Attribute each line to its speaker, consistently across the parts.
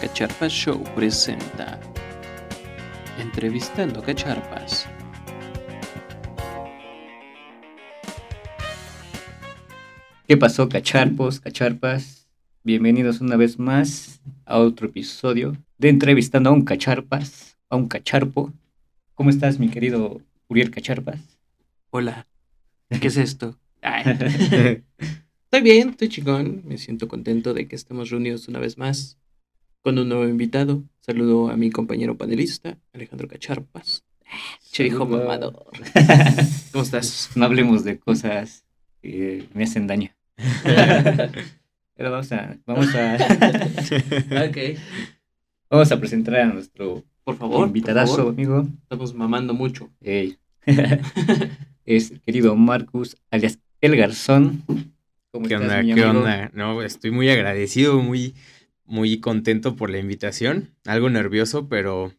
Speaker 1: Cacharpas Show presenta Entrevistando Cacharpas.
Speaker 2: ¿Qué pasó, cacharpos, cacharpas? Bienvenidos una vez más a otro episodio de Entrevistando a un cacharpas, a un cacharpo. ¿Cómo estás, mi querido Uriel Cacharpas?
Speaker 1: Hola, ¿qué es esto? Ay. Estoy bien, estoy chingón. Me siento contento de que estemos reunidos una vez más con un nuevo invitado. Saludo a mi compañero panelista, Alejandro Cacharpas. Che hijo mamador. ¿Cómo estás?
Speaker 2: No hablemos de cosas que me hacen daño. Pero vamos a, vamos a,
Speaker 1: ok.
Speaker 2: vamos a presentar a nuestro
Speaker 1: Por favor,
Speaker 2: invitadazo,
Speaker 1: por favor.
Speaker 2: amigo.
Speaker 1: Estamos mamando mucho.
Speaker 2: Es el querido Marcus, alias El Garzón. ¿Cómo
Speaker 3: ¿Qué
Speaker 2: estás,
Speaker 3: onda?
Speaker 2: mi
Speaker 3: ¿Qué
Speaker 2: amigo?
Speaker 3: onda? No, estoy muy agradecido, muy, muy contento por la invitación. Algo nervioso, pero,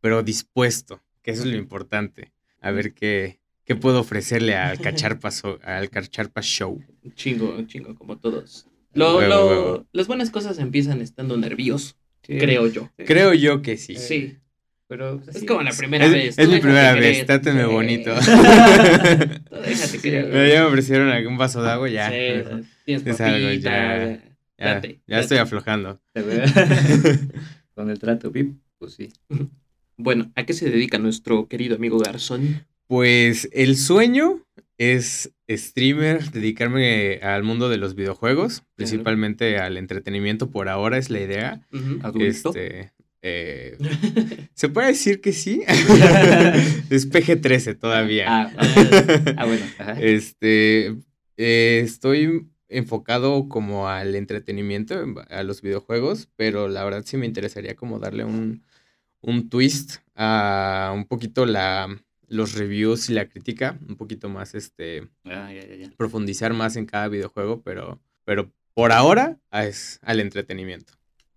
Speaker 3: pero dispuesto, que eso es lo importante. A ver qué, qué puedo ofrecerle al Cacharpas, o- al Cacharpas Show.
Speaker 1: Un chingo, un chingo, como todos. Lo,
Speaker 3: Huevo,
Speaker 1: lo-
Speaker 3: huevo.
Speaker 1: Las buenas cosas empiezan estando nervioso,
Speaker 2: Sí.
Speaker 1: creo yo.
Speaker 3: Creo yo que sí.
Speaker 1: Sí.
Speaker 2: Pero pues,
Speaker 1: Es
Speaker 2: sí.
Speaker 1: como la primera
Speaker 3: Es,
Speaker 1: vez.
Speaker 3: es mi primera
Speaker 1: querer.
Speaker 3: vez, trátenme
Speaker 1: Sí.
Speaker 3: bonito.
Speaker 1: Tú déjate querer.
Speaker 3: ya me ofrecieron algún vaso de agua, ya.
Speaker 1: Sí, tienes
Speaker 3: Es algo, ya.
Speaker 1: ya. Date,
Speaker 3: ya
Speaker 1: date.
Speaker 3: estoy aflojando.
Speaker 2: Con el trato VIP, pues sí.
Speaker 1: Bueno, ¿a qué se dedica nuestro querido amigo Garzón?
Speaker 3: Pues el sueño es streamer, dedicarme al mundo de los videojuegos, principalmente al entretenimiento por ahora es la idea.
Speaker 1: Ujú.
Speaker 2: Adulto.
Speaker 3: Este, eh, se puede decir que sí. es PG-13 todavía.
Speaker 2: Ah, ah, bueno. Ajá.
Speaker 3: Este, eh, estoy enfocado como al entretenimiento, a los videojuegos, pero la verdad sí me interesaría como darle un, un twist a un poquito la, los reviews y la crítica, un poquito más, este,
Speaker 2: Ah, ya, ya, ya.
Speaker 3: profundizar más en cada videojuego, pero, pero por ahora es al entretenimiento.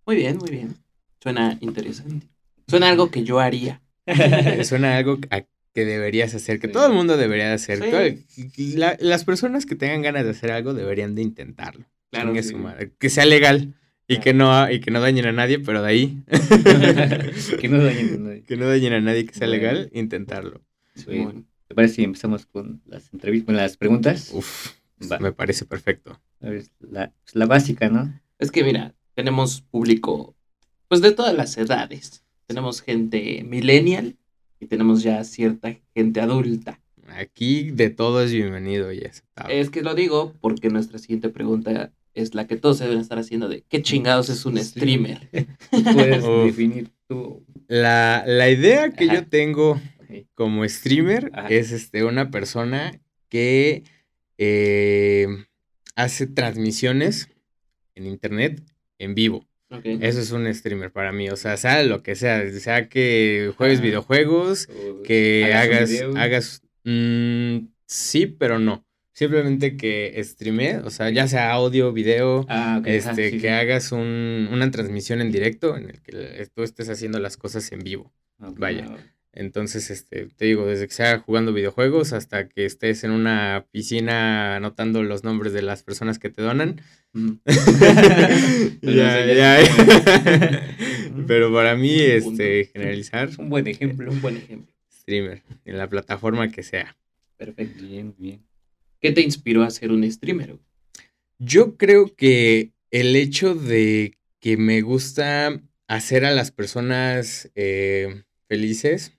Speaker 1: Muy bien, muy bien. Suena interesante. Suena algo que yo haría.
Speaker 3: Suena algo a que deberías hacer, que
Speaker 2: Sí.
Speaker 3: todo el mundo debería de hacer.
Speaker 1: Sí.
Speaker 3: La- las personas que tengan ganas de hacer algo deberían de intentarlo.
Speaker 1: Claro,
Speaker 3: Chingue
Speaker 1: sí.
Speaker 3: su madre. Que sea legal y,
Speaker 1: Claro.
Speaker 3: que no, y que no dañen a nadie, pero de ahí.
Speaker 2: que no dañen, no dañen.
Speaker 3: que no dañen a nadie, que sea
Speaker 2: Bueno.
Speaker 3: legal, intentarlo.
Speaker 2: Bueno,
Speaker 1: Bueno,
Speaker 2: ¿Te parece si empezamos con las entrevistas, con las preguntas?
Speaker 3: Uf,
Speaker 2: Va.
Speaker 3: me parece perfecto.
Speaker 2: A ver, la, pues, la básica, ¿no?
Speaker 1: es que mira, tenemos público, pues de todas las edades. Tenemos gente millennial y tenemos ya cierta gente adulta.
Speaker 3: Aquí de todo es bienvenido y aceptable.
Speaker 1: Es que lo digo porque nuestra siguiente pregunta es la que todos se deben estar haciendo de ¿qué chingados es un streamer?
Speaker 2: Puedes
Speaker 3: Uf.
Speaker 2: definir tú.
Speaker 3: La, la idea que
Speaker 2: Ajá.
Speaker 3: yo tengo como streamer
Speaker 2: Ajá.
Speaker 3: es este, una persona que eh, hace transmisiones en internet en vivo. Eso es un streamer para mí. O sea, sea lo que sea. Sea que juegues
Speaker 2: Ah.
Speaker 3: videojuegos, que
Speaker 2: hagas
Speaker 3: hagas, mm, sí, pero no. Simplemente que streame, o sea, ya sea audio, video,
Speaker 2: Ah,
Speaker 3: este,
Speaker 2: sí,
Speaker 3: que
Speaker 2: sí.
Speaker 3: hagas un- una transmisión en directo en el que tú estés haciendo las cosas en vivo. Vaya. Entonces, este, te digo, desde que sea jugando videojuegos hasta que estés en una piscina anotando los nombres de las personas que te donan.
Speaker 2: Pero
Speaker 3: ya, ya. Pero para mí, este, generalizar,
Speaker 2: Un buen ejemplo.
Speaker 1: Un buen ejemplo.
Speaker 3: streamer, en la plataforma que sea.
Speaker 1: Perfecto.
Speaker 2: Bien, bien.
Speaker 1: ¿Qué te inspiró a ser un streamer?
Speaker 3: Yo creo que el hecho de que me gusta hacer a las personas eh, felices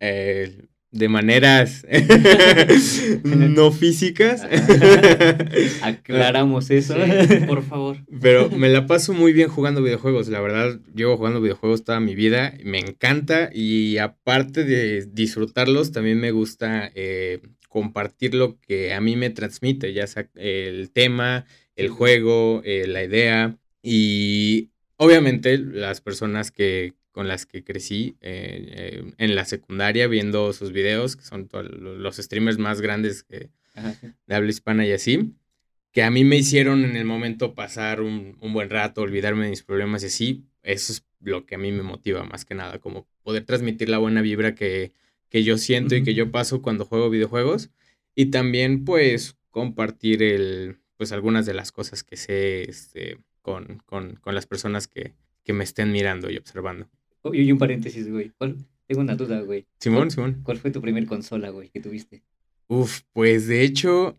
Speaker 3: Eh, de maneras no físicas.
Speaker 2: Aclaramos eso.
Speaker 1: Sí, por favor.
Speaker 3: Pero me la paso muy bien jugando videojuegos. La verdad, llevo jugando videojuegos toda mi vida. Me encanta. Y aparte de disfrutarlos, también me gusta eh, compartir lo que a mí me transmite, ya sea el tema, el juego, eh, la idea. Y obviamente las personas que con las que crecí eh, eh, en la secundaria viendo sus videos, que son los streamers más grandes que, de habla hispana y así, que a mí me hicieron en el momento pasar un, un buen rato, olvidarme de mis problemas y así, eso es lo que a mí me motiva más que nada, como poder transmitir la buena vibra que, que yo siento y que yo paso cuando juego videojuegos y también pues compartir el, pues algunas de las cosas que sé este, con, con, con las personas que, que me estén mirando y observando.
Speaker 2: Y un paréntesis, güey. ¿Cuál- Tengo una duda, güey.
Speaker 3: Simón,
Speaker 2: ¿Cuál-
Speaker 3: Simón.
Speaker 2: ¿Cuál fue tu primer consola, güey, que tuviste?
Speaker 3: Uf, pues de hecho,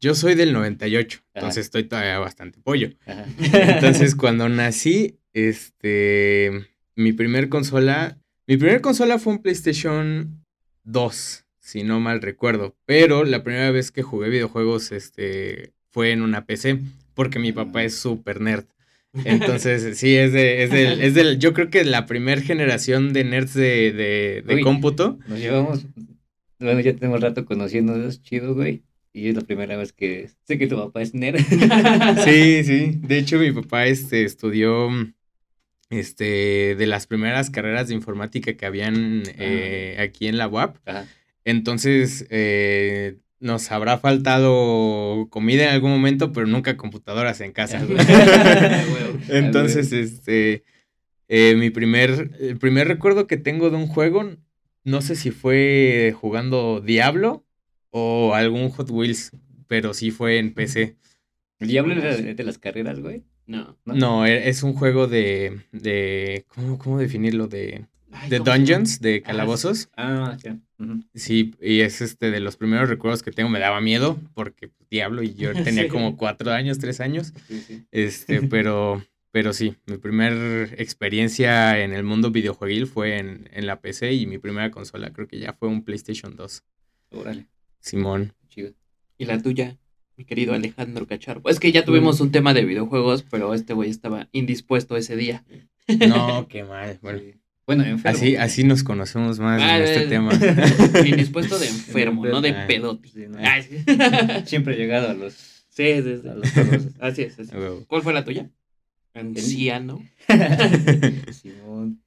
Speaker 3: yo soy del 98,
Speaker 2: Ajá.
Speaker 3: entonces estoy todavía bastante pollo.
Speaker 2: Ajá.
Speaker 3: Entonces, cuando nací, este, mi primer consola, mi primer consola fue un PlayStation 2, si no mal recuerdo, pero la primera vez que jugué videojuegos, este, fue en una PC, porque mi papá es súper nerd. Entonces, sí, es de, es del, es del, yo creo que la primera generación de nerds de, de, de
Speaker 2: Uy.
Speaker 3: cómputo.
Speaker 2: Nos llevamos, bueno, ya tenemos rato conociéndonos, chido, güey. Y es la primera vez que sé que tu papá es nerd.
Speaker 3: Sí, sí. De hecho, mi papá este, estudió este, de las primeras carreras de informática que habían eh, aquí en la UAP.
Speaker 2: Ajá.
Speaker 3: Entonces, eh, nos habrá faltado comida en algún momento, pero nunca computadoras en casa. Entonces, este, eh, mi primer, el primer recuerdo que tengo de un juego, no sé si fue jugando Diablo o algún Hot Wheels, pero sí fue en PC.
Speaker 2: El diablo era de, de las carreras, güey.
Speaker 1: No.
Speaker 2: ¿no?
Speaker 3: No, e- es un juego de, de ¿cómo, cómo definirlo? De,
Speaker 1: Ay,
Speaker 3: de dungeons, de
Speaker 1: Ajá,
Speaker 3: calabozos.
Speaker 2: Ah, ya.
Speaker 3: Sí, y es este de los primeros recuerdos que tengo. Me daba miedo porque pues, diablo y yo tenía
Speaker 1: Sí.
Speaker 3: como cuatro años, tres años.
Speaker 2: Sí, sí.
Speaker 3: Este, pero, pero sí, mi primer experiencia en el mundo videojueguil fue en, en la PC y mi primera consola creo que ya fue un PlayStation 2.
Speaker 2: Órale,
Speaker 3: Simón.
Speaker 2: chido.
Speaker 1: ¿Y la tuya, mi querido Alejandro Cacharpo? Es que ya tuvimos un tema de videojuegos, pero este güey estaba indispuesto ese día.
Speaker 3: No, qué mal. Bueno.
Speaker 2: Bueno, enfermo.
Speaker 3: así, así nos conocemos más
Speaker 1: Ah,
Speaker 3: en este
Speaker 1: eh,
Speaker 3: tema.
Speaker 1: Indispuesto de enfermo, no de
Speaker 3: Ah,
Speaker 1: pedote.
Speaker 2: sí, no.
Speaker 1: Sí.
Speaker 2: Siempre he llegado a los...
Speaker 1: Sí, sí, sí.
Speaker 2: A los.
Speaker 1: Así es. así. ¿Cuál fue la tuya? Anciano.
Speaker 2: Simón.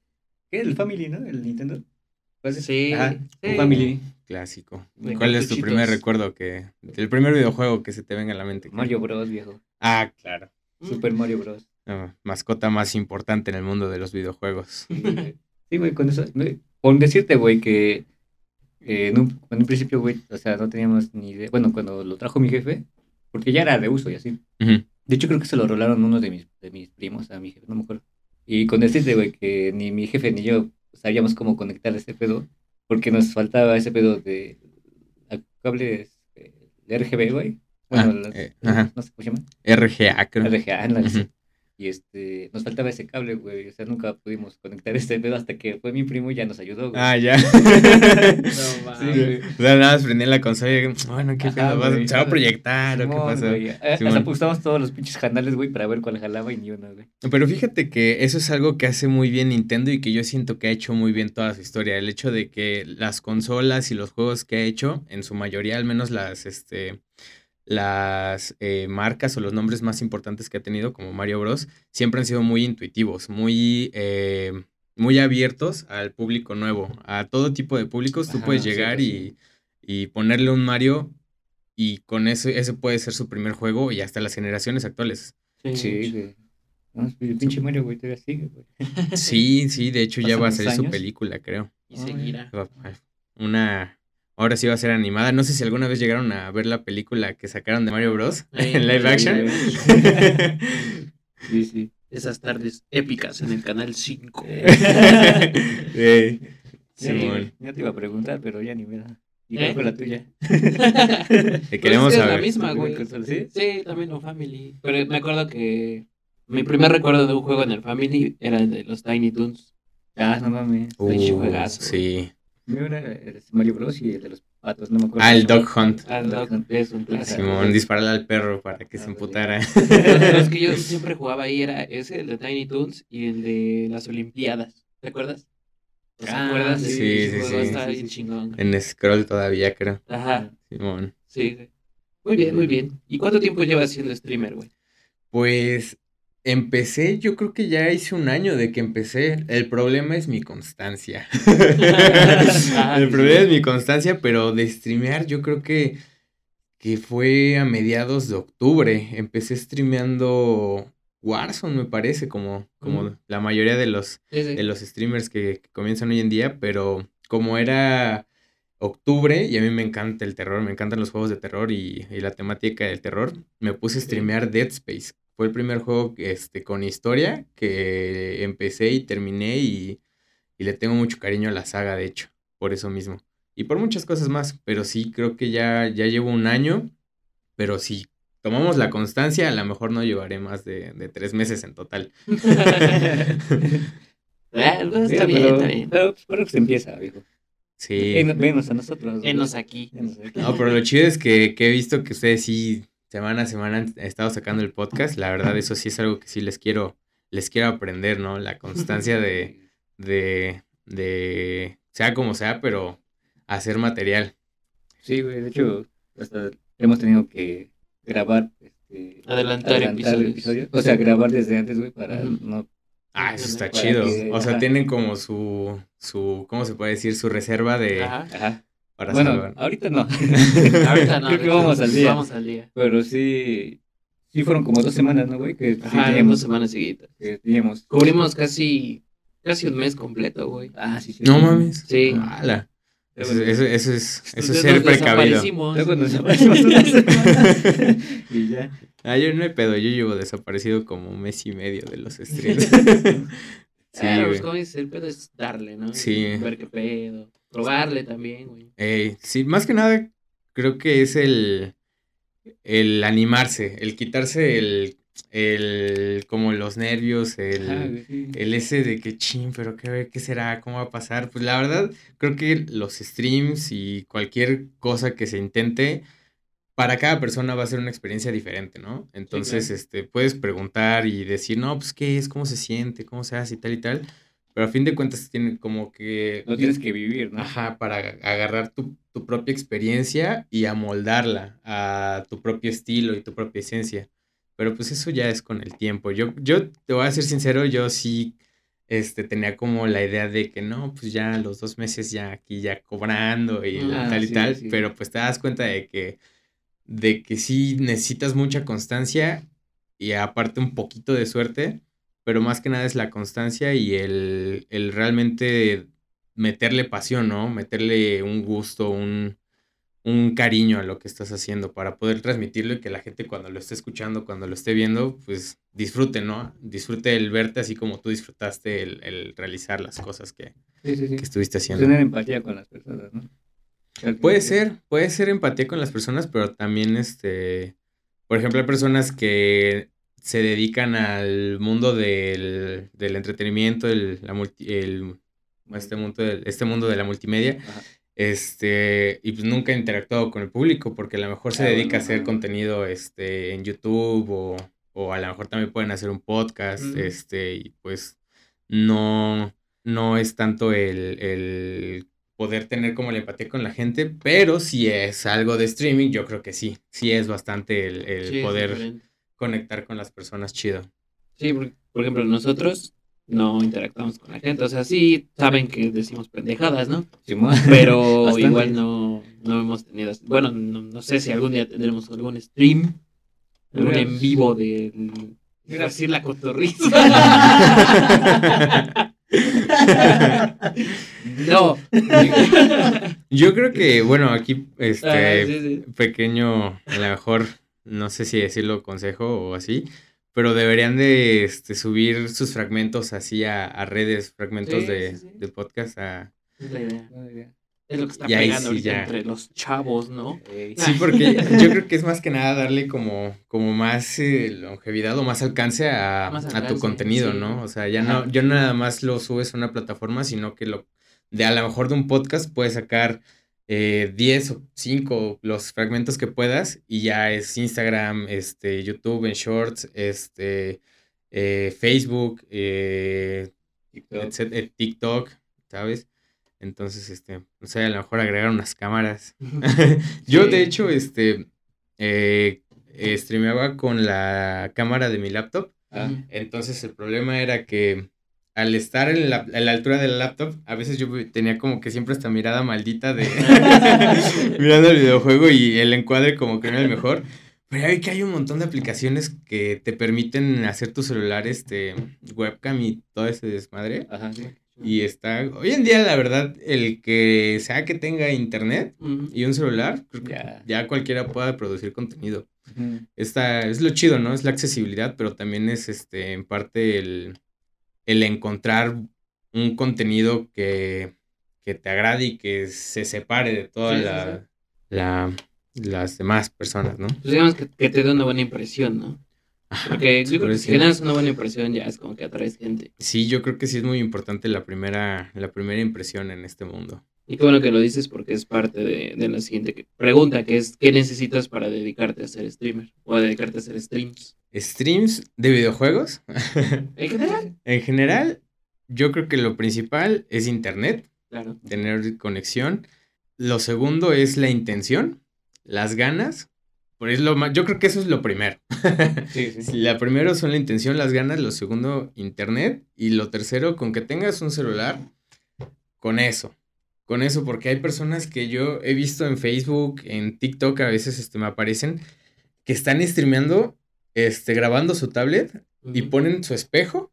Speaker 2: ¿Qué? El Family, ¿no? El Nintendo.
Speaker 1: Sí,
Speaker 2: Ajá,
Speaker 1: sí.
Speaker 2: Family.
Speaker 3: Clásico.
Speaker 1: De
Speaker 3: ¿Cuál es tu primer recuerdo que, el primer videojuego que se te venga a la mente?
Speaker 2: Mario Bros, viejo.
Speaker 3: Ah, claro.
Speaker 2: Super Mario Bros.
Speaker 3: No, mascota más importante en el mundo de los videojuegos.
Speaker 2: Sí, güey. Con eso. güey, Con decirte, güey, que eh, en, un, en un principio, güey, o sea, no teníamos ni idea. Bueno, cuando lo trajo mi jefe, porque ya era de uso y así. De hecho, creo que se lo rolaron unos de mis, de mis primos a mi jefe, no me acuerdo. Y con decirte, güey, que ni mi jefe ni yo sabíamos cómo conectar ese pedo, porque nos faltaba ese pedo de cables eh, de RGB, güey. Bueno,
Speaker 3: Ah, eh,
Speaker 2: no sé cómo se llaman.
Speaker 3: RGA, creo.
Speaker 2: RGA, ándale, sí.
Speaker 3: Ujú.
Speaker 2: Y este, nos faltaba ese cable, güey. O sea, nunca pudimos conectar este pedo hasta que fue mi primo y ya nos ayudó, güey.
Speaker 3: Ah, ya.
Speaker 1: No
Speaker 2: Sí,
Speaker 1: mames.
Speaker 2: güey.
Speaker 3: O sea, nada más prendí la consola y bueno, ¿qué pedo? ¿Vas-
Speaker 2: güey.
Speaker 3: ¿Se va a proyectar o qué pasó?
Speaker 2: güey. Eh. Hasta pulsamos todos los pinches canales, güey, para ver cuál jalaba y ni uno, güey.
Speaker 3: Pero fíjate que eso es algo que hace muy bien Nintendo y que yo siento que ha hecho muy bien toda su historia. El hecho de que las consolas y los juegos que ha hecho, en su mayoría, al menos las, este, las eh, marcas o los nombres más importantes que ha tenido, como Mario Bros, siempre han sido muy intuitivos, muy, eh, muy abiertos al público nuevo, a todo tipo de públicos. Tú
Speaker 2: Ajá,
Speaker 3: puedes llegar
Speaker 2: sí.
Speaker 3: y, y ponerle un Mario y con eso, ese puede ser su primer juego y hasta las generaciones actuales.
Speaker 2: Sí. No, el pinche Mario, güey, todavía sigue, güey.
Speaker 3: Sí, sí, de hecho ya va a salir su película, creo.
Speaker 1: Y seguirá.
Speaker 3: Va- Una. Ahora sí va a ser animada. No sé si alguna vez llegaron a ver la película que sacaron de Mario Bros. En live action.
Speaker 2: Sí, sí.
Speaker 1: Esas tardes épicas en el canal 5.
Speaker 3: Sí, Simón.
Speaker 2: ya te iba a preguntar, pero ya ni me da. ¿Y
Speaker 1: ¿Eh?
Speaker 2: fue la tuya?
Speaker 3: Te queremos
Speaker 1: Pues es
Speaker 3: saber.
Speaker 1: la misma, güey.
Speaker 2: ¿Sí?
Speaker 1: Sí, también un Family. Pero me acuerdo que mi primer recuerdo de un juego en el Family era el de los Tiny Toons.
Speaker 2: Ah, no mames.
Speaker 3: Uh,
Speaker 1: juegazo,
Speaker 3: sí.
Speaker 2: Era el Mario Bros. y el de los patos, no me acuerdo.
Speaker 3: Ah, el Dog. Hunt.
Speaker 1: Ah, no, es un clásico.
Speaker 3: Simón, dispararle al perro para que
Speaker 2: Ah,
Speaker 3: se emputara.
Speaker 1: Los que yo siempre jugaba ahí era ese, el de Tiny Toons y el de las Olimpiadas. ¿Te acuerdas? ¿Te
Speaker 2: Ah,
Speaker 1: acuerdas?
Speaker 2: sí,
Speaker 3: sí, sí.
Speaker 2: Sí,
Speaker 1: bien
Speaker 2: sí, sí.
Speaker 1: chingón.
Speaker 3: en Scroll todavía, creo.
Speaker 1: Ajá,
Speaker 3: Simón.
Speaker 1: sí. Muy bien, muy bien. ¿Y cuánto tiempo llevas siendo streamer, güey?
Speaker 3: Pues empecé, yo creo que ya hice un año de que empecé. El problema es mi constancia.
Speaker 1: Ah,
Speaker 3: El problema es mi constancia, pero de streamear yo creo que, que fue a mediados de octubre. Empecé streameando Warzone, me parece, como, como
Speaker 1: Mm.
Speaker 3: la mayoría de los,
Speaker 1: Sí, sí.
Speaker 3: de los streamers que, que comienzan hoy en día, pero como era octubre y a mí me encanta el terror, me encantan los juegos de terror y, y la temática del terror. Me puse a streamear Dead Space. Fue el primer juego este, con historia que empecé y terminé y, y le tengo mucho cariño a la saga, de hecho, por eso mismo. Y por muchas cosas más, pero sí, creo que ya, ya llevo un año, pero si tomamos la constancia, a lo mejor no llevaré más de, de tres meses en total.
Speaker 1: Ah, no,
Speaker 2: Sí,
Speaker 1: está bien,
Speaker 2: pero,
Speaker 1: está bien.
Speaker 2: pero pues, se empieza, viejo.
Speaker 3: Sí.
Speaker 2: Venos a nosotros.
Speaker 1: Enos aquí.
Speaker 2: Venos aquí.
Speaker 3: No, pero lo chido es que, que he visto que ustedes sí, semana a semana han estado sacando el podcast. La verdad, eso sí es algo que sí les quiero, les quiero aprender, ¿no? La constancia de, de, de, sea como sea, pero hacer material.
Speaker 2: Sí, güey, de hecho, hasta hemos tenido que grabar. Este,
Speaker 1: Adelantar episodios.
Speaker 2: O sea, grabar desde antes, güey, para no.
Speaker 3: Ah, eso está chido.
Speaker 2: que-
Speaker 3: O sea,
Speaker 2: ajá.
Speaker 3: tienen como su, su, ¿cómo se puede decir? Su reserva de,
Speaker 1: Ajá.
Speaker 2: Ajá.
Speaker 3: Para
Speaker 2: Bueno,
Speaker 3: salvar.
Speaker 2: ahorita no.
Speaker 1: Ahorita no.
Speaker 2: Creo que vamos al día.
Speaker 1: Vamos al día.
Speaker 2: Pero sí, sí fueron como dos semanas, ¿no, güey? Que sí
Speaker 1: Ajá, en
Speaker 2: teníamos,
Speaker 1: dos semanas seguidas.
Speaker 2: que teníamos.
Speaker 1: Cubrimos casi, casi un mes completo, güey.
Speaker 2: Ah, sí, sí.
Speaker 3: No mames.
Speaker 1: Sí.
Speaker 3: Ala. Eso, eso, eso es, eso
Speaker 1: Nos
Speaker 3: es ser precavido.
Speaker 1: desaparecimos.
Speaker 2: Luego nos y ya.
Speaker 3: Ah, yo no hay pedo, yo llevo desaparecido como un mes y medio de los streams. sí,
Speaker 1: Claro,
Speaker 3: güey.
Speaker 1: pues el pedo es darle, ¿no?
Speaker 3: Sí.
Speaker 1: Ver qué pedo. Probarle también, güey.
Speaker 3: Ey, sí, más que nada creo que es el, el animarse, el quitarse el, el como los nervios, el,
Speaker 2: Ajá, güey, sí.
Speaker 3: el ese de que chin, pero qué, qué será, cómo va a pasar. Pues la verdad, creo que los streams y cualquier cosa que se intente, para cada persona va a ser una experiencia diferente, ¿no? Entonces,
Speaker 2: claro.
Speaker 3: este, puedes preguntar y decir, no, pues qué es, cómo se siente, cómo se hace y tal y tal. Pero a fin de cuentas tienen como que...
Speaker 2: Lo tienes que vivir, ¿no?
Speaker 3: Ajá, para agarrar tu, tu propia experiencia y amoldarla a tu propio estilo y tu propia esencia. Pero pues eso ya es con el tiempo. Yo, yo te voy a ser sincero, yo sí este, tenía como la idea de que no, pues ya los dos meses ya aquí ya cobrando y
Speaker 1: Ah,
Speaker 3: tal y
Speaker 2: sí,
Speaker 3: tal.
Speaker 2: sí.
Speaker 3: Pero pues te das cuenta de que, de que sí necesitas mucha constancia y aparte un poquito de suerte. Pero más que nada es la constancia y el, el realmente meterle pasión, ¿no? Meterle un gusto, un, un cariño a lo que estás haciendo para poder transmitirlo y que la gente cuando lo esté escuchando, cuando lo esté viendo, pues disfrute, ¿no? Disfrute el verte así como tú disfrutaste el, el realizar las cosas que,
Speaker 2: Sí, sí, sí.
Speaker 3: que estuviste haciendo.
Speaker 2: Tener empatía con las personas, ¿no?
Speaker 3: Puede ser, puede ser empatía con las personas, pero también, este, por ejemplo, hay personas que se dedican al mundo del, del entretenimiento, el, la multi- el- este, mundo del- este mundo de la multimedia,
Speaker 2: Ajá.
Speaker 3: este, y pues nunca ha interactuado con el público, porque a lo mejor se
Speaker 2: Ah,
Speaker 3: dedica a hacer contenido, este, en YouTube, o, o a lo mejor también pueden hacer un podcast,
Speaker 1: Mm.
Speaker 3: este, y pues no, no es tanto el, el poder tener como la empatía con la gente, pero si es algo de streaming, yo creo que sí, sí es bastante el, el
Speaker 1: Sí,
Speaker 3: poder. Conectar con las personas chido.
Speaker 1: Sí, por, por ejemplo, nosotros no interactuamos con la gente. O sea, sí saben que decimos pendejadas, ¿no?
Speaker 2: Simón.
Speaker 1: Pero
Speaker 2: Bastante.
Speaker 1: igual no, no hemos tenido. Bueno, no, no sé si algún día tendremos algún stream, algún en vivo de. Decir la cotorriza. no.
Speaker 3: Yo creo que, bueno, aquí, este,
Speaker 1: Ah, sí, sí.
Speaker 3: pequeño, a lo mejor, no sé si decirlo consejo o así, pero deberían de este, subir sus fragmentos así a, a redes, fragmentos
Speaker 1: Sí,
Speaker 3: de,
Speaker 1: sí, sí.
Speaker 3: de podcast a...
Speaker 1: Es la idea. Es lo que está
Speaker 3: Y
Speaker 1: pegando
Speaker 3: sí
Speaker 1: ahorita
Speaker 3: ya.
Speaker 1: entre los chavos, ¿no?
Speaker 3: Sí, porque yo creo que es más que nada darle como, como más eh, longevidad o más alcance a,
Speaker 1: Más
Speaker 3: a
Speaker 1: alcance,
Speaker 3: tu contenido,
Speaker 1: sí.
Speaker 3: ¿no? O sea, ya no, yo no nada más lo subes a una plataforma, sino que lo de a lo mejor de un podcast puedes sacar eh, 10 o 5 los fragmentos que puedas y ya es Instagram, este, YouTube en Shorts, este, eh, Facebook, eh,
Speaker 2: TikTok.
Speaker 3: eh, TikTok, ¿sabes? Entonces, este, no sé, a lo mejor agregar unas cámaras. Yo,
Speaker 1: Sí.
Speaker 3: de hecho, este, eh, streameaba con la cámara de mi laptop.
Speaker 2: Ah,
Speaker 3: Entonces, el problema era que al estar en la, en la altura del laptop, a veces yo tenía como que siempre esta mirada maldita de mirando el videojuego y el encuadre como que no era el mejor. Pero hay que hay un montón de aplicaciones que te permiten hacer tu celular, este, webcam y todo ese desmadre.
Speaker 2: Ajá, sí.
Speaker 3: Y está, hoy en día la verdad, el que sea que tenga internet y un celular, ya. cualquiera pueda producir contenido. Está, es lo chido, ¿no? Es la accesibilidad, pero también es este, en parte el, el encontrar un contenido que, que, te agrade y que se separe de toda la, la, las demás personas, ¿no?
Speaker 1: Pues digamos que, que te dé una buena impresión, ¿no? Porque yo creo que si generas una buena impresión ya es como que atraes gente.
Speaker 3: Sí, yo creo que sí es muy importante la primera, la primera impresión en este mundo.
Speaker 1: Y qué bueno que lo dices porque es parte de, la siguiente pregunta, que es ¿qué necesitas para dedicarte a ser streamer? O a dedicarte a hacer streams.
Speaker 3: ¿Streams de videojuegos?
Speaker 1: ¿En general?
Speaker 3: en general, yo creo que lo principal es internet.
Speaker 1: Claro.
Speaker 3: Tener conexión. Lo segundo es la intención, las ganas por eso lo yo creo que eso es lo primero. Sí, sí. La primero son la intención, las ganas, lo segundo, internet, y lo tercero, con que tengas un celular, con eso. Con eso, porque hay personas que yo he visto en Facebook, en TikTok, a veces este, me aparecen, que están streameando, este, grabando su tablet y ponen su espejo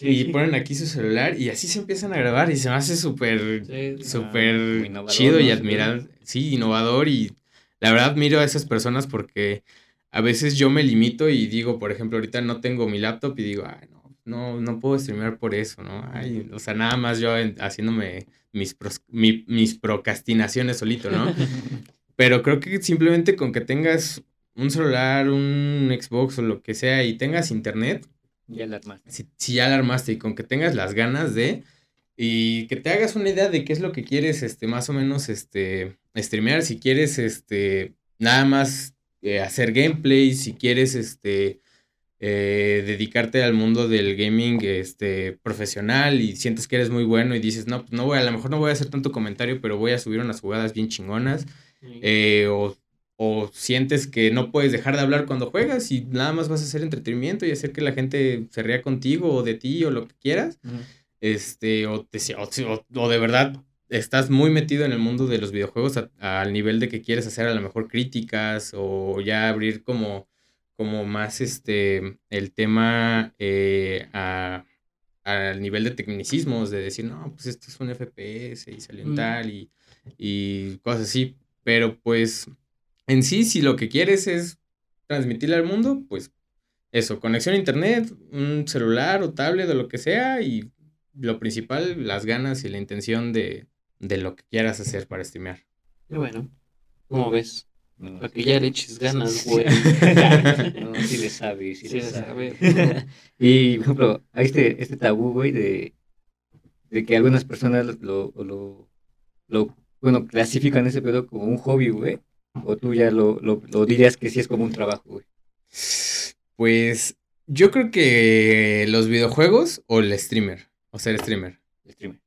Speaker 3: y ponen aquí su celular y así se empiezan a grabar y se me hace súper, súper chido y admirable. Sí, innovador y la verdad miro a esas personas porque a veces yo me limito y digo, por ejemplo, ahorita no tengo mi laptop y digo, ay, no, no, no puedo streamear por eso, ¿no? Ay, o sea, nada más yo haciéndome mis, mis procrastinaciones solito, ¿no? Pero creo que simplemente con que tengas un celular, un Xbox o lo que sea y tengas internet.
Speaker 1: Ya la armaste.
Speaker 3: Si, si ya la armaste y con que tengas las ganas de, y que te hagas una idea de qué es lo que quieres, este, más o menos, este, streamear, si quieres, este, nada más eh, hacer gameplay, si quieres, este, eh, dedicarte al mundo del gaming, este, profesional y sientes que eres muy bueno y dices, no, pues no voy, a lo mejor no voy a hacer tanto comentario, pero voy a subir unas jugadas bien chingonas, eh, o, o sientes que no puedes dejar de hablar cuando juegas y nada más vas a hacer entretenimiento y hacer que la gente se ría contigo o de ti o lo que quieras este, o, te, o, de verdad estás muy metido en el mundo de los videojuegos al nivel de que quieres hacer a lo mejor críticas o ya abrir como, como más este, el tema eh, al nivel de tecnicismos, de decir, no, pues esto es un FPS y salió en tal y, y cosas así. Pero pues en sí, si lo que quieres es transmitirle al mundo, pues eso, conexión a internet, un celular o tablet o lo que sea y lo principal, las ganas y la intención de, lo que quieras hacer para streamear.
Speaker 1: Y bueno, ¿cómo ves? Para que ya le eches ganas, güey.
Speaker 2: no, sí le sabe, sí, le sabe. y, por ejemplo, hay este, este tabú, güey, de, de que algunas personas lo, lo, lo, bueno, clasifican ese pedo como un hobby, güey. O tú ya lo, lo, lo dirías que sí es como un trabajo, güey.
Speaker 3: Pues yo creo que los videojuegos o el streamer. O ser streamer.
Speaker 2: Streamer.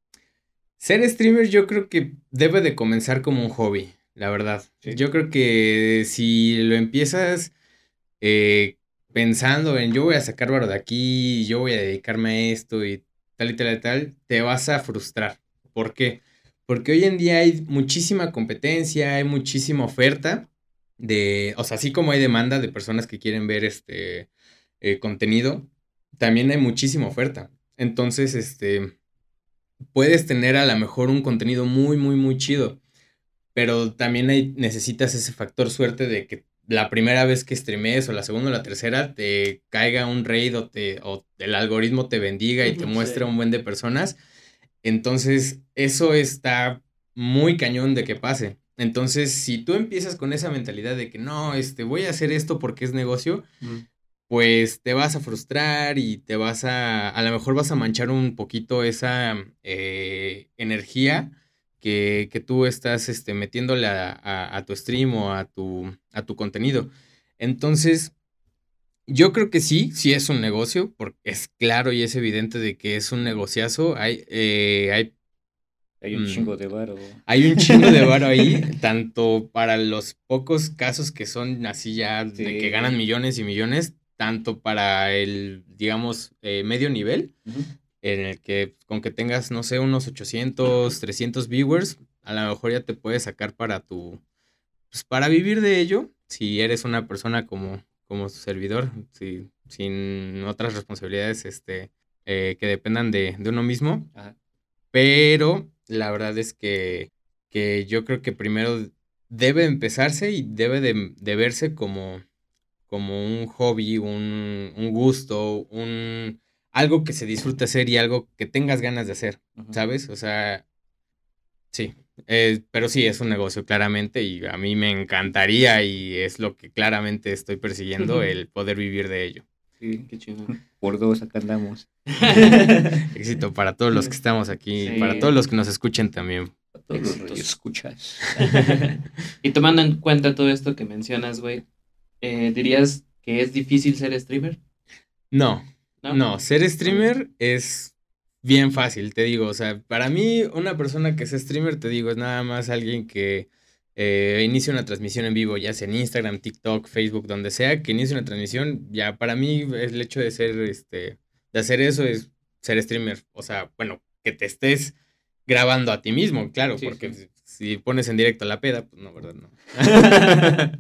Speaker 3: Ser streamer yo creo que debe de comenzar como un hobby, la verdad. Yo creo que si lo empiezas eh, pensando en yo voy a sacar varo de aquí, yo voy a dedicarme a esto y tal y tal y tal, te vas a frustrar. ¿Por qué? Porque hoy en día hay muchísima competencia, hay muchísima oferta de, o sea, así como hay demanda de personas que quieren ver este eh, contenido, también hay muchísima oferta. Entonces, este, puedes tener a lo mejor un contenido muy, muy, muy chido, pero también hay, necesitas ese factor suerte de que la primera vez que streames o la segunda o la tercera te caiga un raid o, te, o el algoritmo te bendiga y te muestre un buen de personas. Entonces, eso está muy cañón de que pase. Entonces, si tú empiezas con esa mentalidad de que no, este, voy a hacer esto porque es negocio, pues te vas a frustrar y te vas a, a lo mejor vas a manchar un poquito esa eh, energía que, tú estás este, metiéndole a, tu stream o a tu, a tu contenido. Entonces, yo creo que sí, sí es un negocio, porque es claro y es evidente de que es un negociazo. Hay, eh, hay
Speaker 2: hay un chingo de varo.
Speaker 3: Hay un chingo de varo ahí, tanto para los pocos casos que son así ya de que ganan millones y millones, tanto para el, digamos, eh, medio nivel, en el que con que tengas, no sé, unos 800, 300 viewers, a lo mejor ya te puedes sacar para tu, pues para vivir de ello, si eres una persona como, como servidor, si, sin otras responsabilidades este, eh, que dependan de, de uno mismo. pero la verdad es que, que yo creo que primero debe empezarse y debe de, verse como, como un hobby, un, un, gusto, un algo que se disfrute hacer y algo que tengas ganas de hacer, ¿sabes? O sea, sí, eh, pero sí, es un negocio claramente y a mí me encantaría y es lo que claramente estoy persiguiendo, el poder vivir de ello.
Speaker 1: Sí, qué chido.
Speaker 2: Por dos, acá andamos.
Speaker 3: Éxito para todos los que estamos aquí, para todos los que nos escuchen también.
Speaker 2: Para todos los que escuchas.
Speaker 1: y tomando en cuenta todo esto que mencionas, güey, eh, ¿dirías que es difícil ser streamer?
Speaker 3: No, no, no ser streamer es bien fácil, te digo. O sea, para mí, una persona que es streamer, te digo, es nada más alguien que eh, inicia una transmisión en vivo, ya sea en Instagram, TikTok, Facebook, donde sea, que inicie una transmisión. Ya para mí, el hecho de ser, este, de hacer eso es ser streamer. O sea, bueno, que te estés grabando a ti mismo, claro, porque si pones en directo la peda, pues no, ¿verdad? No.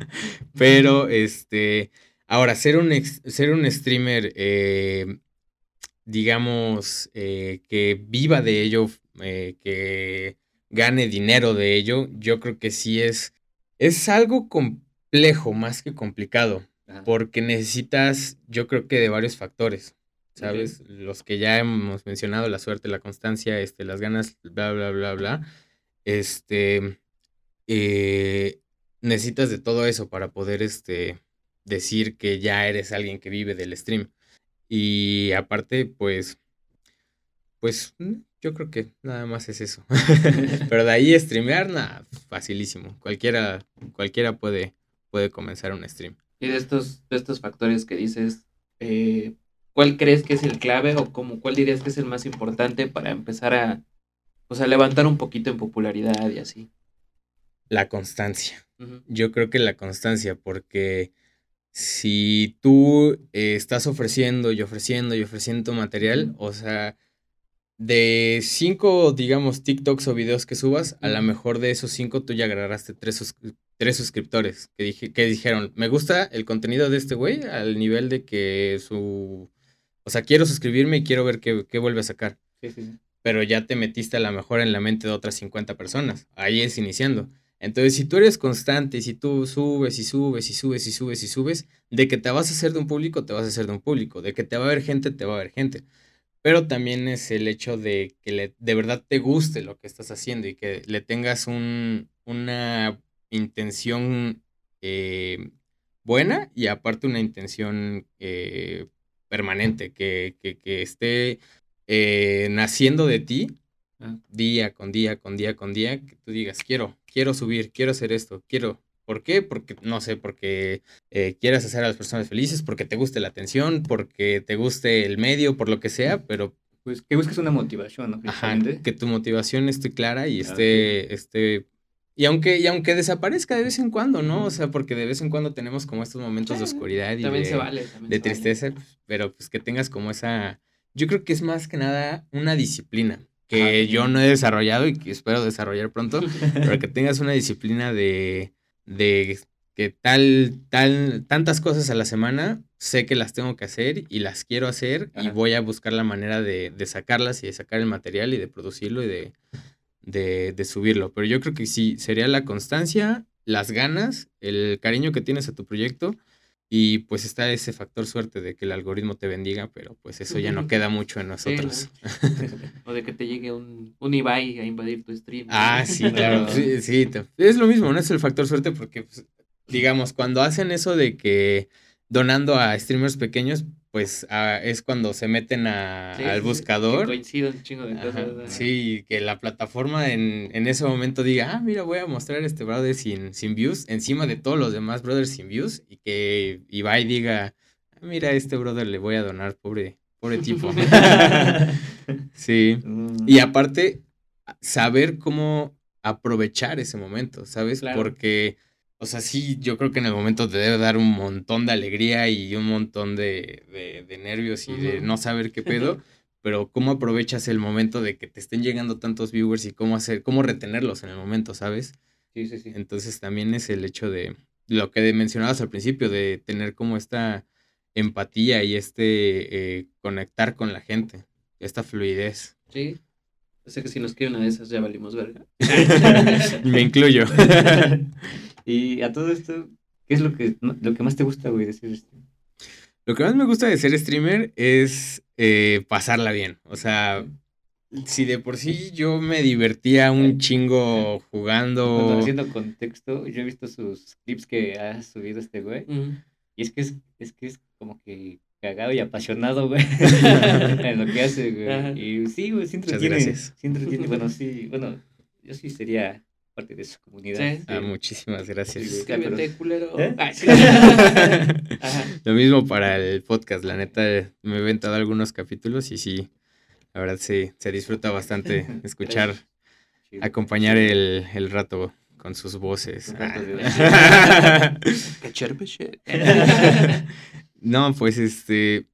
Speaker 3: Pero, este, ahora, ser un, ser un streamer eh, digamos, eh, que viva de ello, eh, que gane dinero de ello, yo creo que sí es, es algo complejo más que complicado, porque necesitas, yo creo que de varios factores. ¿Sabes? Los que ya hemos mencionado, la suerte, la constancia, este, las ganas, bla, bla, bla, bla. Este, necesitas de todo eso para poder, este, decir que ya eres alguien que vive del stream. Y aparte, pues, pues mm, yo creo que nada más es eso. Pero de ahí streamear, nada, facilísimo. Cualquiera, cualquiera puede, puede comenzar un stream.
Speaker 1: Y de estos, de estos factores que dices, eh, ¿cuál crees que es el clave o como, cuál dirías que es el más importante para empezar a, pues, a levantar un poquito en popularidad y así?
Speaker 3: La constancia. Yo creo que la constancia, porque si tú eh, estás ofreciendo y ofreciendo y ofreciendo material, o sea, de cinco, digamos, TikToks o videos que subas, a lo mejor de esos cinco tú ya agarraste tres, tres suscriptores que, dije, que dijeron, me gusta el contenido de este güey al nivel de que su... O sea, quiero suscribirme y quiero ver qué, qué vuelve a sacar. Sí, sí. Pero ya te metiste a lo mejor en la mente de otras 50 personas. Ahí es iniciando. Entonces, si tú eres constante, si tú subes y subes y subes y subes y subes, de que te vas a hacer de un público, te vas a hacer de un público, de que te va a ver gente, te va a ver gente. Pero también es el hecho de que le, de verdad te guste lo que estás haciendo y que le tengas un, una intención eh, buena y aparte una intención eh, permanente, que, que, que esté eh, naciendo de ti Ah. día con día, con día, con día, que tú digas, quiero, quiero subir, quiero hacer esto, quiero. ¿Por qué? Porque, no sé, porque eh, quieras hacer a las personas felices, porque te guste la atención, porque te guste el medio, por lo que sea, pero...
Speaker 2: Pues que busques una motivación, ¿no?
Speaker 3: Ajá, que tu motivación esté clara y esté, esté y aunque, y aunque desaparezca de vez en cuando, ¿no? O sea, porque de vez en cuando tenemos como estos momentos de oscuridad y de, tristeza, pero pues que tengas como esa... Yo creo que es más que nada una disciplina que yo no he desarrollado y que espero desarrollar pronto, pero que tengas una disciplina de, de que tal, tal, tantas cosas a la semana sé que las tengo que hacer y las quiero hacer y voy a buscar la manera de, de, sacarlas y de sacar el material y de producirlo y de, de, de subirlo. Pero yo creo que sí, sería la constancia, las ganas, el cariño que tienes a tu proyecto y pues está ese factor suerte de que el algoritmo te bendiga, pero pues eso ya no queda mucho en nosotros.
Speaker 1: o de que te llegue un, un Ibai a invadir tu stream.
Speaker 3: Ah, sí, claro. sí, sí, es lo mismo, no es el factor suerte porque, pues, digamos, cuando hacen eso de que donando a streamers pequeños, pues ah, es cuando se meten al buscador.
Speaker 1: un chingo de cosas.
Speaker 3: sí, que la plataforma en, ese momento diga, ah, mira, voy a mostrar este brother sin, sin views, encima de todos los demás brothers sin views, y que Ibai diga, ah, mira, a este brother le voy a donar, pobre, pobre tipo. sí. Mm. Y aparte, saber cómo aprovechar ese momento, ¿sabes? Porque o sea, sí, yo creo que en el momento te debe dar un montón de alegría y un montón de, de, nervios y de no saber qué pedo, pero cómo aprovechas el momento de que te estén llegando tantos viewers y cómo hacer, cómo retenerlos en el momento, ¿sabes?
Speaker 1: Sí, sí, sí.
Speaker 3: Entonces también es el hecho de lo que mencionabas al principio, de tener como esta empatía y este eh, conectar con la gente, esta fluidez.
Speaker 1: Sí. O sea que si nos quiere una de esas ya valimos verga.
Speaker 3: Me incluyo.
Speaker 2: y a todo esto, ¿qué es lo que, lo que más te gusta, güey, de ser streamer?
Speaker 3: Lo que más me gusta de ser streamer es eh, pasarla bien. O sea, si de por sí yo me divertía un chingo jugando.
Speaker 2: Haciendo contexto, yo he visto sus clips que ha subido este güey. Y es que es, es que es como que cagado y apasionado, güey, en lo que hace, güey. Y sí, güey, sí entretiene. Sí entretiene. Bueno, sí, bueno, yo sí sería parte de su comunidad.
Speaker 3: Ah, muchísimas gracias.
Speaker 1: Cámbiate, culero. ¿Eh?
Speaker 3: Lo mismo para el podcast, la neta, me he inventado algunos capítulos y sí, la verdad sí, se disfruta bastante escuchar, acompañar el, el rato con sus voces. Ah. no, pues este,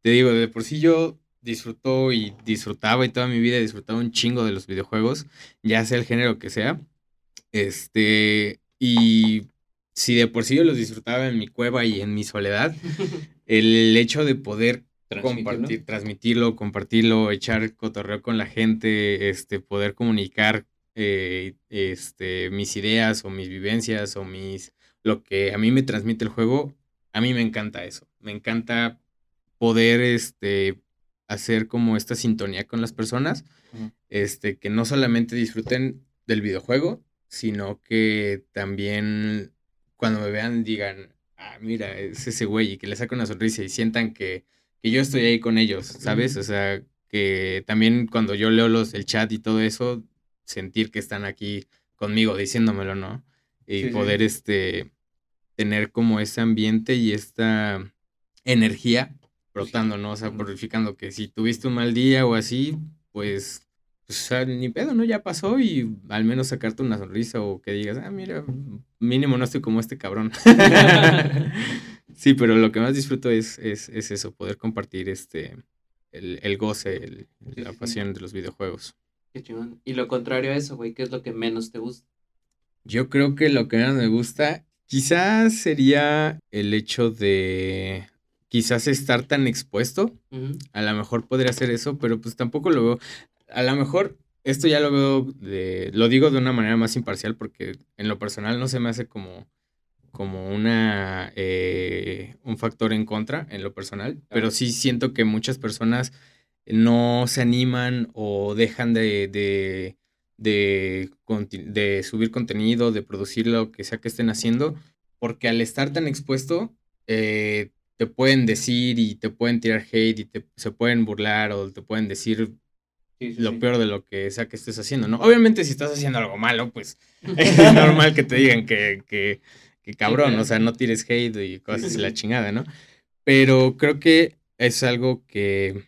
Speaker 3: te digo, de por sí yo disfruto y disfrutaba y toda mi vida disfrutaba un chingo de los videojuegos, ya sea el género que sea. Este, y si de por sí yo los disfrutaba en mi cueva y en mi soledad, el hecho de poder compartir, transmitirlo, compartirlo, echar cotorreo con la gente, este, poder comunicar eh, este, mis ideas o mis vivencias o mis lo que a mí me transmite el juego, a mí me encanta eso. Me encanta poder este, hacer como esta sintonía con las personas, este, que no solamente disfruten del videojuego, sino que también cuando me vean digan, ah, mira, es ese güey, y que le saque una sonrisa y sientan que, que yo estoy ahí con ellos, ¿sabes? O sea, que también cuando yo leo los, el chat y todo eso, sentir que están aquí conmigo diciéndomelo, ¿no? Y poder este tener como ese ambiente y esta energía brotando, ¿no? O sea, purificando que si tuviste un mal día o así, pues o sea, ni pedo, ¿no? Ya pasó y al menos sacarte una sonrisa o que digas, ah, mira, mínimo no estoy como este cabrón. sí, pero lo que más disfruto es, es, es eso, poder compartir este, el, el goce, la pasión de los videojuegos.
Speaker 1: Qué chingón. Y lo contrario a eso, güey, ¿qué es lo que menos te gusta?
Speaker 3: Yo creo que lo que menos me gusta quizás sería el hecho de quizás estar tan expuesto. A lo mejor podría ser eso, pero pues tampoco lo veo a lo mejor esto ya lo veo, de, lo digo de una manera más imparcial porque en lo personal no se me hace como, como una, eh, un factor en contra en lo personal, pero sí siento que muchas personas no se animan o dejan de, de, de, subir contenido, de producir lo que sea que estén haciendo, porque al estar tan expuesto, eh, te pueden decir y te pueden tirar hate y te, se pueden burlar o te pueden decir lo peor de lo que sea que estés haciendo, ¿no? Obviamente si estás haciendo algo malo, pues es normal que te digan que, que, que cabrón, o sea, no tires hate y cosas de la chingada, ¿no? Pero creo que es algo que,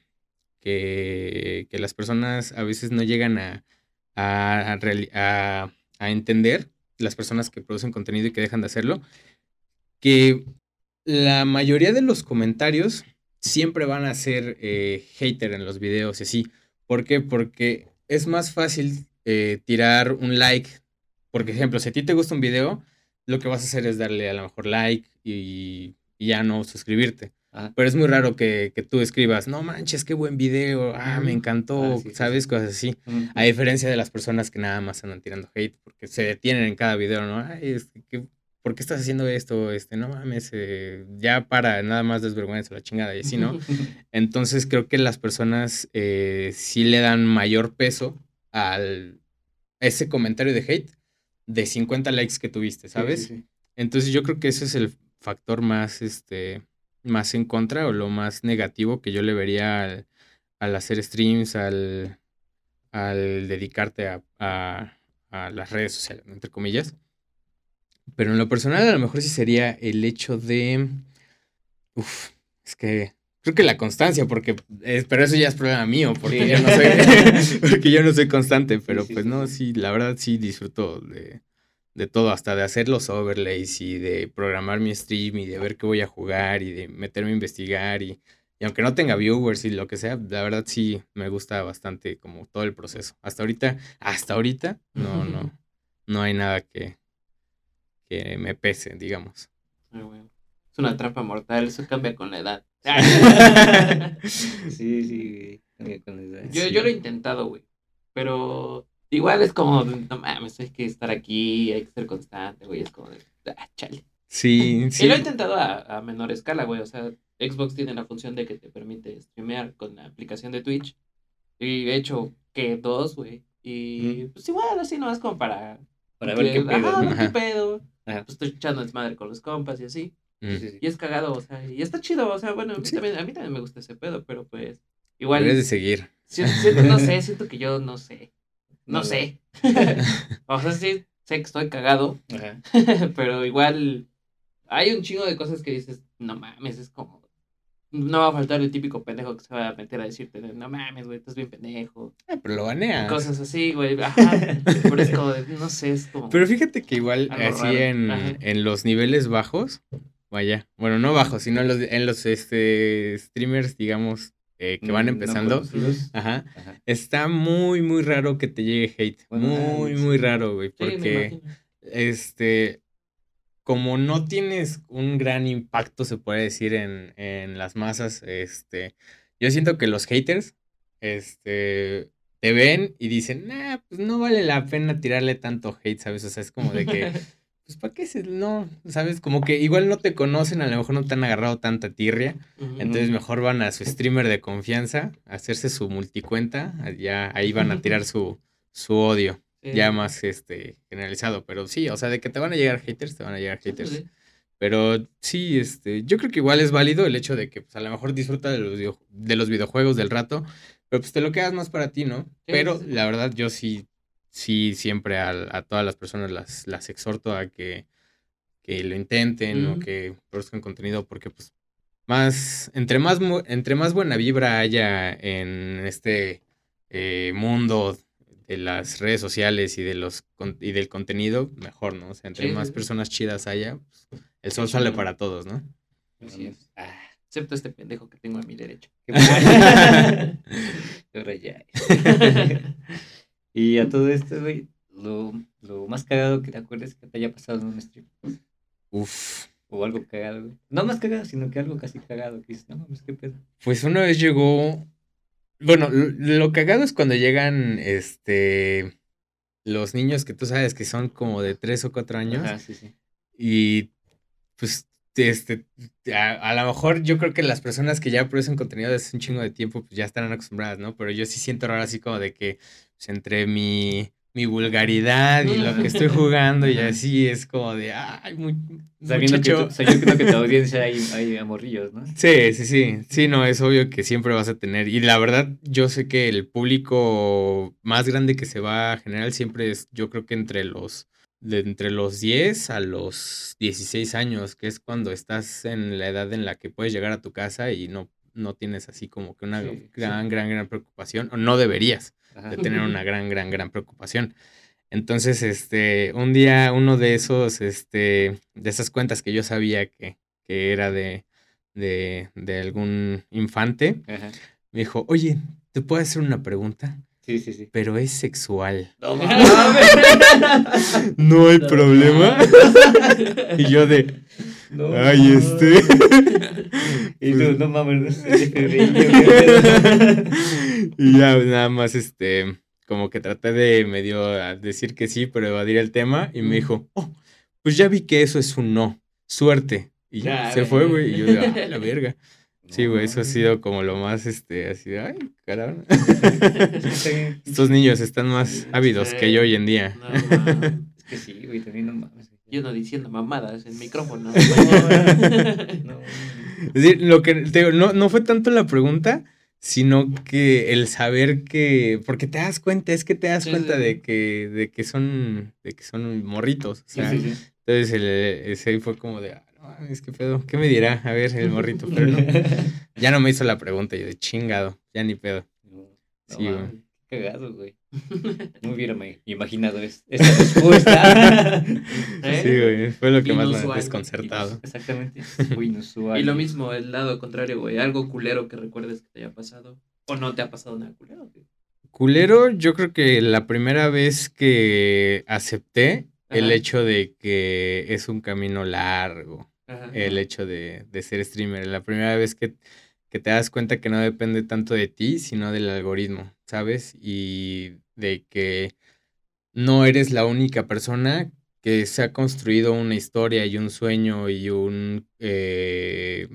Speaker 3: que, que las personas a veces no llegan a, a, a, a, entender, las personas que producen contenido y que dejan de hacerlo, que la mayoría de los comentarios siempre van a ser eh, hater en los videos y así. ¿Por qué? Porque es más fácil eh, tirar un like. Por ejemplo, si a ti te gusta un video, lo que vas a hacer es darle a lo mejor like y, ya no suscribirte. Pero es muy raro que, tú escribas, no manches, qué buen video, ah, me encantó, ah, ¿sabes? Cosas así. A diferencia de las personas que nada más andan tirando hate porque se detienen en cada video, ¿no? Ay, es que, ¿por qué estás haciendo esto? Este, no mames, eh, ya para nada más desvergüenza la chingada y así, ¿no? Entonces creo que las personas eh, sí le dan mayor peso al ese comentario de hate de 50 likes que tuviste, ¿sabes? Entonces yo creo que ese es el factor más, este, más en contra o lo más negativo que yo le vería al, al hacer streams, al, al dedicarte a, a, a las redes sociales, entre comillas pero en lo personal a lo mejor sí sería el hecho de... Uf, es que creo que la constancia, porque pero eso ya es problema mío, porque, yo, no soy, porque yo no soy constante, pero pues no, sí, la verdad sí disfruto de, de, todo, hasta de hacer los overlays y de programar mi stream y de ver qué voy a jugar y de meterme a investigar y, y aunque no tenga viewers y lo que sea, la verdad sí me gusta bastante como todo el proceso. Hasta ahorita, hasta ahorita, no, no, no hay nada que, me pese, digamos.
Speaker 1: Es una trampa mortal, eso cambia con la edad.
Speaker 2: sí, sí, cambia con la edad.
Speaker 1: Yo, yo lo he intentado, güey. Pero igual es como, no mames, hay que estar aquí, hay que ser constante, güey. Es como de, ah, chale.
Speaker 3: Sí, sí.
Speaker 1: Y lo he intentado a, a menor escala, güey. O sea, Xbox tiene la función de que te permite streamear con la aplicación de Twitch. Y he hecho que dos, güey. Y pues igual, así nomás como para.
Speaker 2: Para ver qué
Speaker 1: que-
Speaker 2: pedo.
Speaker 1: Ajá,
Speaker 2: ¿no?
Speaker 1: qué
Speaker 3: Ajá.
Speaker 1: pedo.
Speaker 2: Ajá.
Speaker 1: Pues estoy echando desmadre con los compas y así.
Speaker 3: Mm.
Speaker 2: Sí, sí.
Speaker 1: Y es cagado, o sea, y está chido, o sea, bueno, a mí,
Speaker 3: Sí.
Speaker 1: también, a mí también me gusta ese pedo, pero pues, igual,
Speaker 3: Debes de seguir.
Speaker 1: siento, siento- no sé, siento que yo no sé, no,
Speaker 2: No,
Speaker 1: sé. o sea, sí, sé que estoy cagado,
Speaker 2: Ajá.
Speaker 1: pero igual hay un chingo de cosas que dices, no mames, es como, no va a faltar el típico pendejo que se va a meter a decirte, no mames, güey, estás bien pendejo,
Speaker 3: Ah, pero lo baneas.
Speaker 1: cosas así, güey, ajá, pero es como, de, no sé, es como,
Speaker 3: Pero fíjate que igual así en, en los niveles bajos, vaya, bueno, no bajos, sino en los, en los este, streamers, digamos, eh, que van
Speaker 2: Mm, no
Speaker 3: empezando. Ajá.
Speaker 2: Ajá.
Speaker 3: Está muy, muy raro que te llegue hate.
Speaker 2: Bueno,
Speaker 3: muy,
Speaker 2: ah,
Speaker 3: muy raro, güey. Porque, este, como no tienes un gran impacto, se puede decir, en, en las masas, este, yo siento que los haters, este, te ven y dicen, nah, pues no vale la pena tirarle tanto hate, ¿sabes? O sea, es como de que, pues, ¿para qué se, no, ¿sabes? Como que igual no te conocen, a lo mejor no te han agarrado tanta tirria. Entonces mejor van a su streamer de confianza, a hacerse su multicuenta, ya ahí van a tirar su, su odio,
Speaker 1: Sí.
Speaker 3: ya más este generalizado, pero sí, o sea, de que te van a llegar haters, te van a llegar
Speaker 1: Sí, pues,
Speaker 3: haters. Pero sí, este, yo creo que igual es válido el hecho de que pues, a lo mejor disfruta de los, video- de los videojuegos del rato, pero pues te lo quedas más para ti, ¿no? pero la verdad yo sí, sí siempre a, todas las personas las, las exhorto a que, que lo intenten o que produzcan contenido porque pues más, entre más, entre más buena vibra haya en este eh, mundo de las redes sociales y de los y del contenido, mejor, ¿no? O sea, entre
Speaker 1: Sí,
Speaker 3: más
Speaker 1: sí,
Speaker 3: personas chidas haya, pues, el sol sale para todos, ¿no?
Speaker 1: Así es.
Speaker 2: Ah,
Speaker 1: Excepto este pendejo que tengo a mi
Speaker 2: ya. y a todo esto, güey, lo, lo más cagado que te acuerdes que te haya pasado en un stream.
Speaker 3: Uf.
Speaker 2: O algo cagado, güey. No más cagado, sino que algo casi cagado. Que dices, no mames, qué pedo.
Speaker 3: Pues una vez llegó. Bueno, lo, cagado es cuando llegan este los niños que tú sabes que son como de 3 o 4 años.
Speaker 2: Ajá, sí, sí.
Speaker 3: Y pues este a, a lo mejor yo creo que las personas que ya producen contenido desde un chingo de tiempo, pues ya estarán acostumbradas, ¿no? Pero yo sí siento raro así como de que pues, entre mi, mi vulgaridad y lo que estoy jugando y así es como de ay, muy,
Speaker 2: Sabiendo que,
Speaker 3: muchacho".
Speaker 2: tu- sabiendo que tu audiencia hay, hay amorrillos, ¿no?
Speaker 3: Sí, sí, sí. Sí, no, es obvio que siempre vas a tener. Y la verdad, yo sé que el público más grande que se va a generar siempre es, yo creo que entre los, de entre los 10 a los 16 años, que es cuando estás en la edad en la que puedes llegar a tu casa y no, no tienes así como que una
Speaker 2: Sí, sí.
Speaker 3: gran, gran, gran preocupación, o no deberías
Speaker 2: Ajá.
Speaker 3: de tener una gran, gran, gran preocupación. Entonces, este, un día uno de esos, este, de esas cuentas que yo sabía que, que era de, de, de algún infante,
Speaker 2: Ajá.
Speaker 3: me dijo, oye, ¿te puedo hacer una pregunta?
Speaker 2: Sí, sí, sí.
Speaker 3: Pero es sexual.
Speaker 2: No
Speaker 3: ¿No hay
Speaker 1: No
Speaker 3: problema? y yo de,
Speaker 2: No
Speaker 3: ay, este...
Speaker 2: Y tú,
Speaker 3: Pues-
Speaker 2: no mames,
Speaker 3: y ya nada más, este, como que traté de medio decir que sí, pero evadir el tema. Y me dijo, oh, pues ya vi que eso es un no. Suerte. Y ya, se fue, güey. Y yo de, "Ay, la verga. Sí, güey, eso ha sido como lo más, este, así de, ay, caramba.
Speaker 2: Bien.
Speaker 3: Estos niños están más ávidos
Speaker 1: Sí.
Speaker 3: que yo hoy en día.
Speaker 1: No.
Speaker 2: Es que sí, güey, también no mames.
Speaker 1: Yo no diciendo mamadas en micrófono.
Speaker 2: No,
Speaker 3: Es decir, lo que te digo, no, no fue tanto la pregunta, sino que el saber que, porque te das cuenta, es que te das
Speaker 1: Sí,
Speaker 3: cuenta
Speaker 1: sí.
Speaker 3: de que, de que son, de que son morritos. O
Speaker 2: sí,
Speaker 3: sea,
Speaker 2: sí, sí.
Speaker 3: entonces el, ese ahí fue como de, no mames, qué pedo, ¿qué me dirá? A ver, el morrito, pero no, ya no me hizo la pregunta, yo de chingado, ya ni pedo.
Speaker 2: No, no
Speaker 3: Sí, güey.
Speaker 2: mames, qué cagado, güey. No hubiera imaginado es- esta respuesta.
Speaker 1: ¿Eh?
Speaker 3: Sí, güey, fue lo que más me ha
Speaker 1: Inusual.
Speaker 3: desconcertado.
Speaker 2: Exactamente. Muy inusual.
Speaker 1: Y lo mismo, el lado contrario, güey. Algo culero que recuerdes que te haya pasado. O no te ha pasado nada culero, güey.
Speaker 3: Culero, yo creo que la primera vez que acepté el hecho de que es un camino largo,
Speaker 1: Ajá.
Speaker 3: el hecho de, de ser streamer, la primera vez que, que te das cuenta que no depende tanto de ti, sino del algoritmo, ¿sabes? Y de que no eres la única persona que se ha construido una historia y un sueño y un, eh,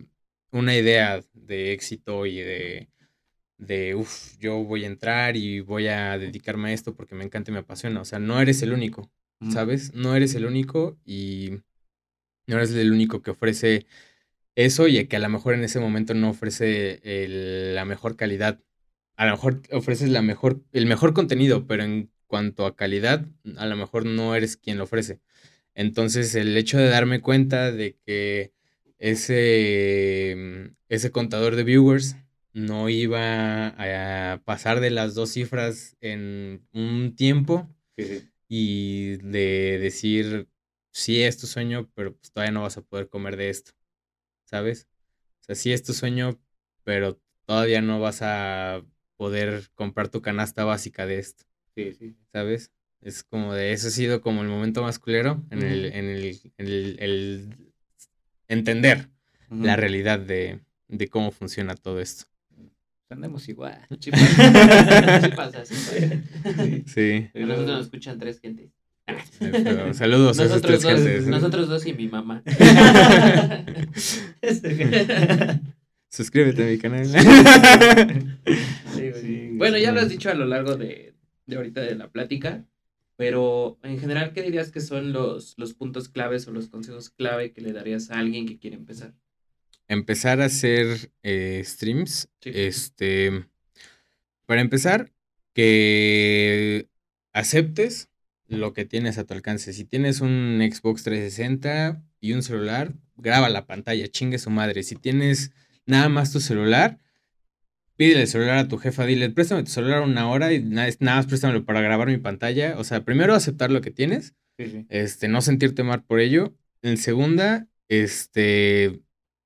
Speaker 3: una idea de éxito y de, de, uff, yo voy a entrar y voy a dedicarme a esto porque me encanta y me apasiona. O sea, no eres el único, ¿sabes? No eres el único y no eres el único que ofrece eso y que a lo mejor en ese momento no ofrece la mejor calidad. A lo mejor ofreces la mejor, el mejor contenido, pero en cuanto a calidad, a lo mejor no eres quien lo ofrece. Entonces, el hecho de darme cuenta de que ese, ese contador de viewers no iba a pasar de las dos cifras en un tiempo y de decir, sí es tu sueño, pero pues todavía no vas a poder comer de esto, ¿sabes? O sea, sí es tu sueño, pero todavía no vas a poder comprar tu canasta básica de esto.
Speaker 2: Sí, sí.
Speaker 3: ¿Sabes? Es como de, eso ha sido como el momento más culero en, el, en, el, el, entender la realidad de, de cómo funciona todo esto.
Speaker 2: Andamos igual.
Speaker 1: Sí pasa, sí pasa.
Speaker 3: Sí.
Speaker 1: A nosotros nos escuchan tres gentes.
Speaker 3: Pero saludos
Speaker 1: nosotros
Speaker 3: a esas tres
Speaker 1: dos,
Speaker 3: gentes. ¿eh?
Speaker 1: Nosotros dos y mi mamá.
Speaker 3: Suscríbete a mi canal.
Speaker 1: Sí, güey.
Speaker 2: Sí,
Speaker 1: bueno, ya lo has dicho a lo largo de, de ahorita de la plática, pero en general, ¿qué dirías que son los, los puntos claves o los consejos clave que le darías a alguien que quiere empezar?
Speaker 3: Empezar a hacer eh, streams.
Speaker 1: Sí.
Speaker 3: Este. Para empezar, que aceptes lo que tienes a tu alcance. Si tienes un Xbox 360 y un celular, graba la pantalla, chingue su madre. Si tienes nada más tu celular, pídele el celular a tu jefa, dile, préstame tu celular una hora y nada, nada más préstamelo para grabar mi pantalla. O sea, primero aceptar lo que tienes,
Speaker 2: Sí, sí.
Speaker 3: este, no sentirte mal por ello. En segunda, este,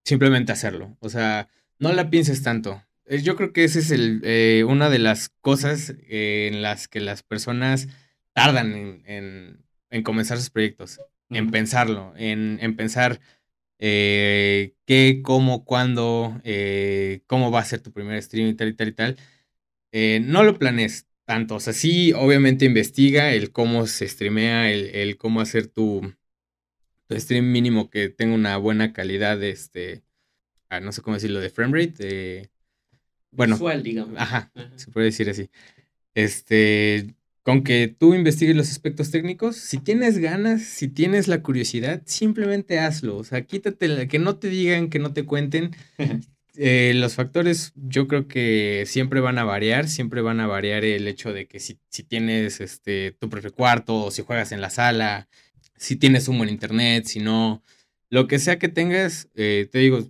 Speaker 3: simplemente hacerlo. O sea, no la pienses tanto. Eh, Yo creo que esa es el, eh, una de las cosas eh, en las que las personas tardan en, en- en comenzar sus proyectos, en pensarlo, en, en pensar eh, qué, cómo, cuándo, eh, cómo va a ser tu primer stream y tal y tal y tal. Eh, no lo planees tanto, o sea, sí, obviamente investiga el cómo se streamea, el, el cómo hacer tu, tu stream mínimo que tenga una buena calidad, de este, ah, no sé cómo decirlo, de frame rate, bueno,
Speaker 1: Visual, digamos.
Speaker 3: ajá,
Speaker 1: Ajá.
Speaker 3: se puede decir así. Este, con que tú investigues los aspectos técnicos, si tienes ganas, si tienes la curiosidad, simplemente hazlo. O sea, quítate, la- que no te digan, que no te cuenten. Eh, los factores yo creo que siempre van a variar, siempre van a variar el hecho de que si, si tienes este, tu propio cuarto, o si juegas en la sala, si tienes un buen internet, si no, lo que sea que tengas, eh, te digo,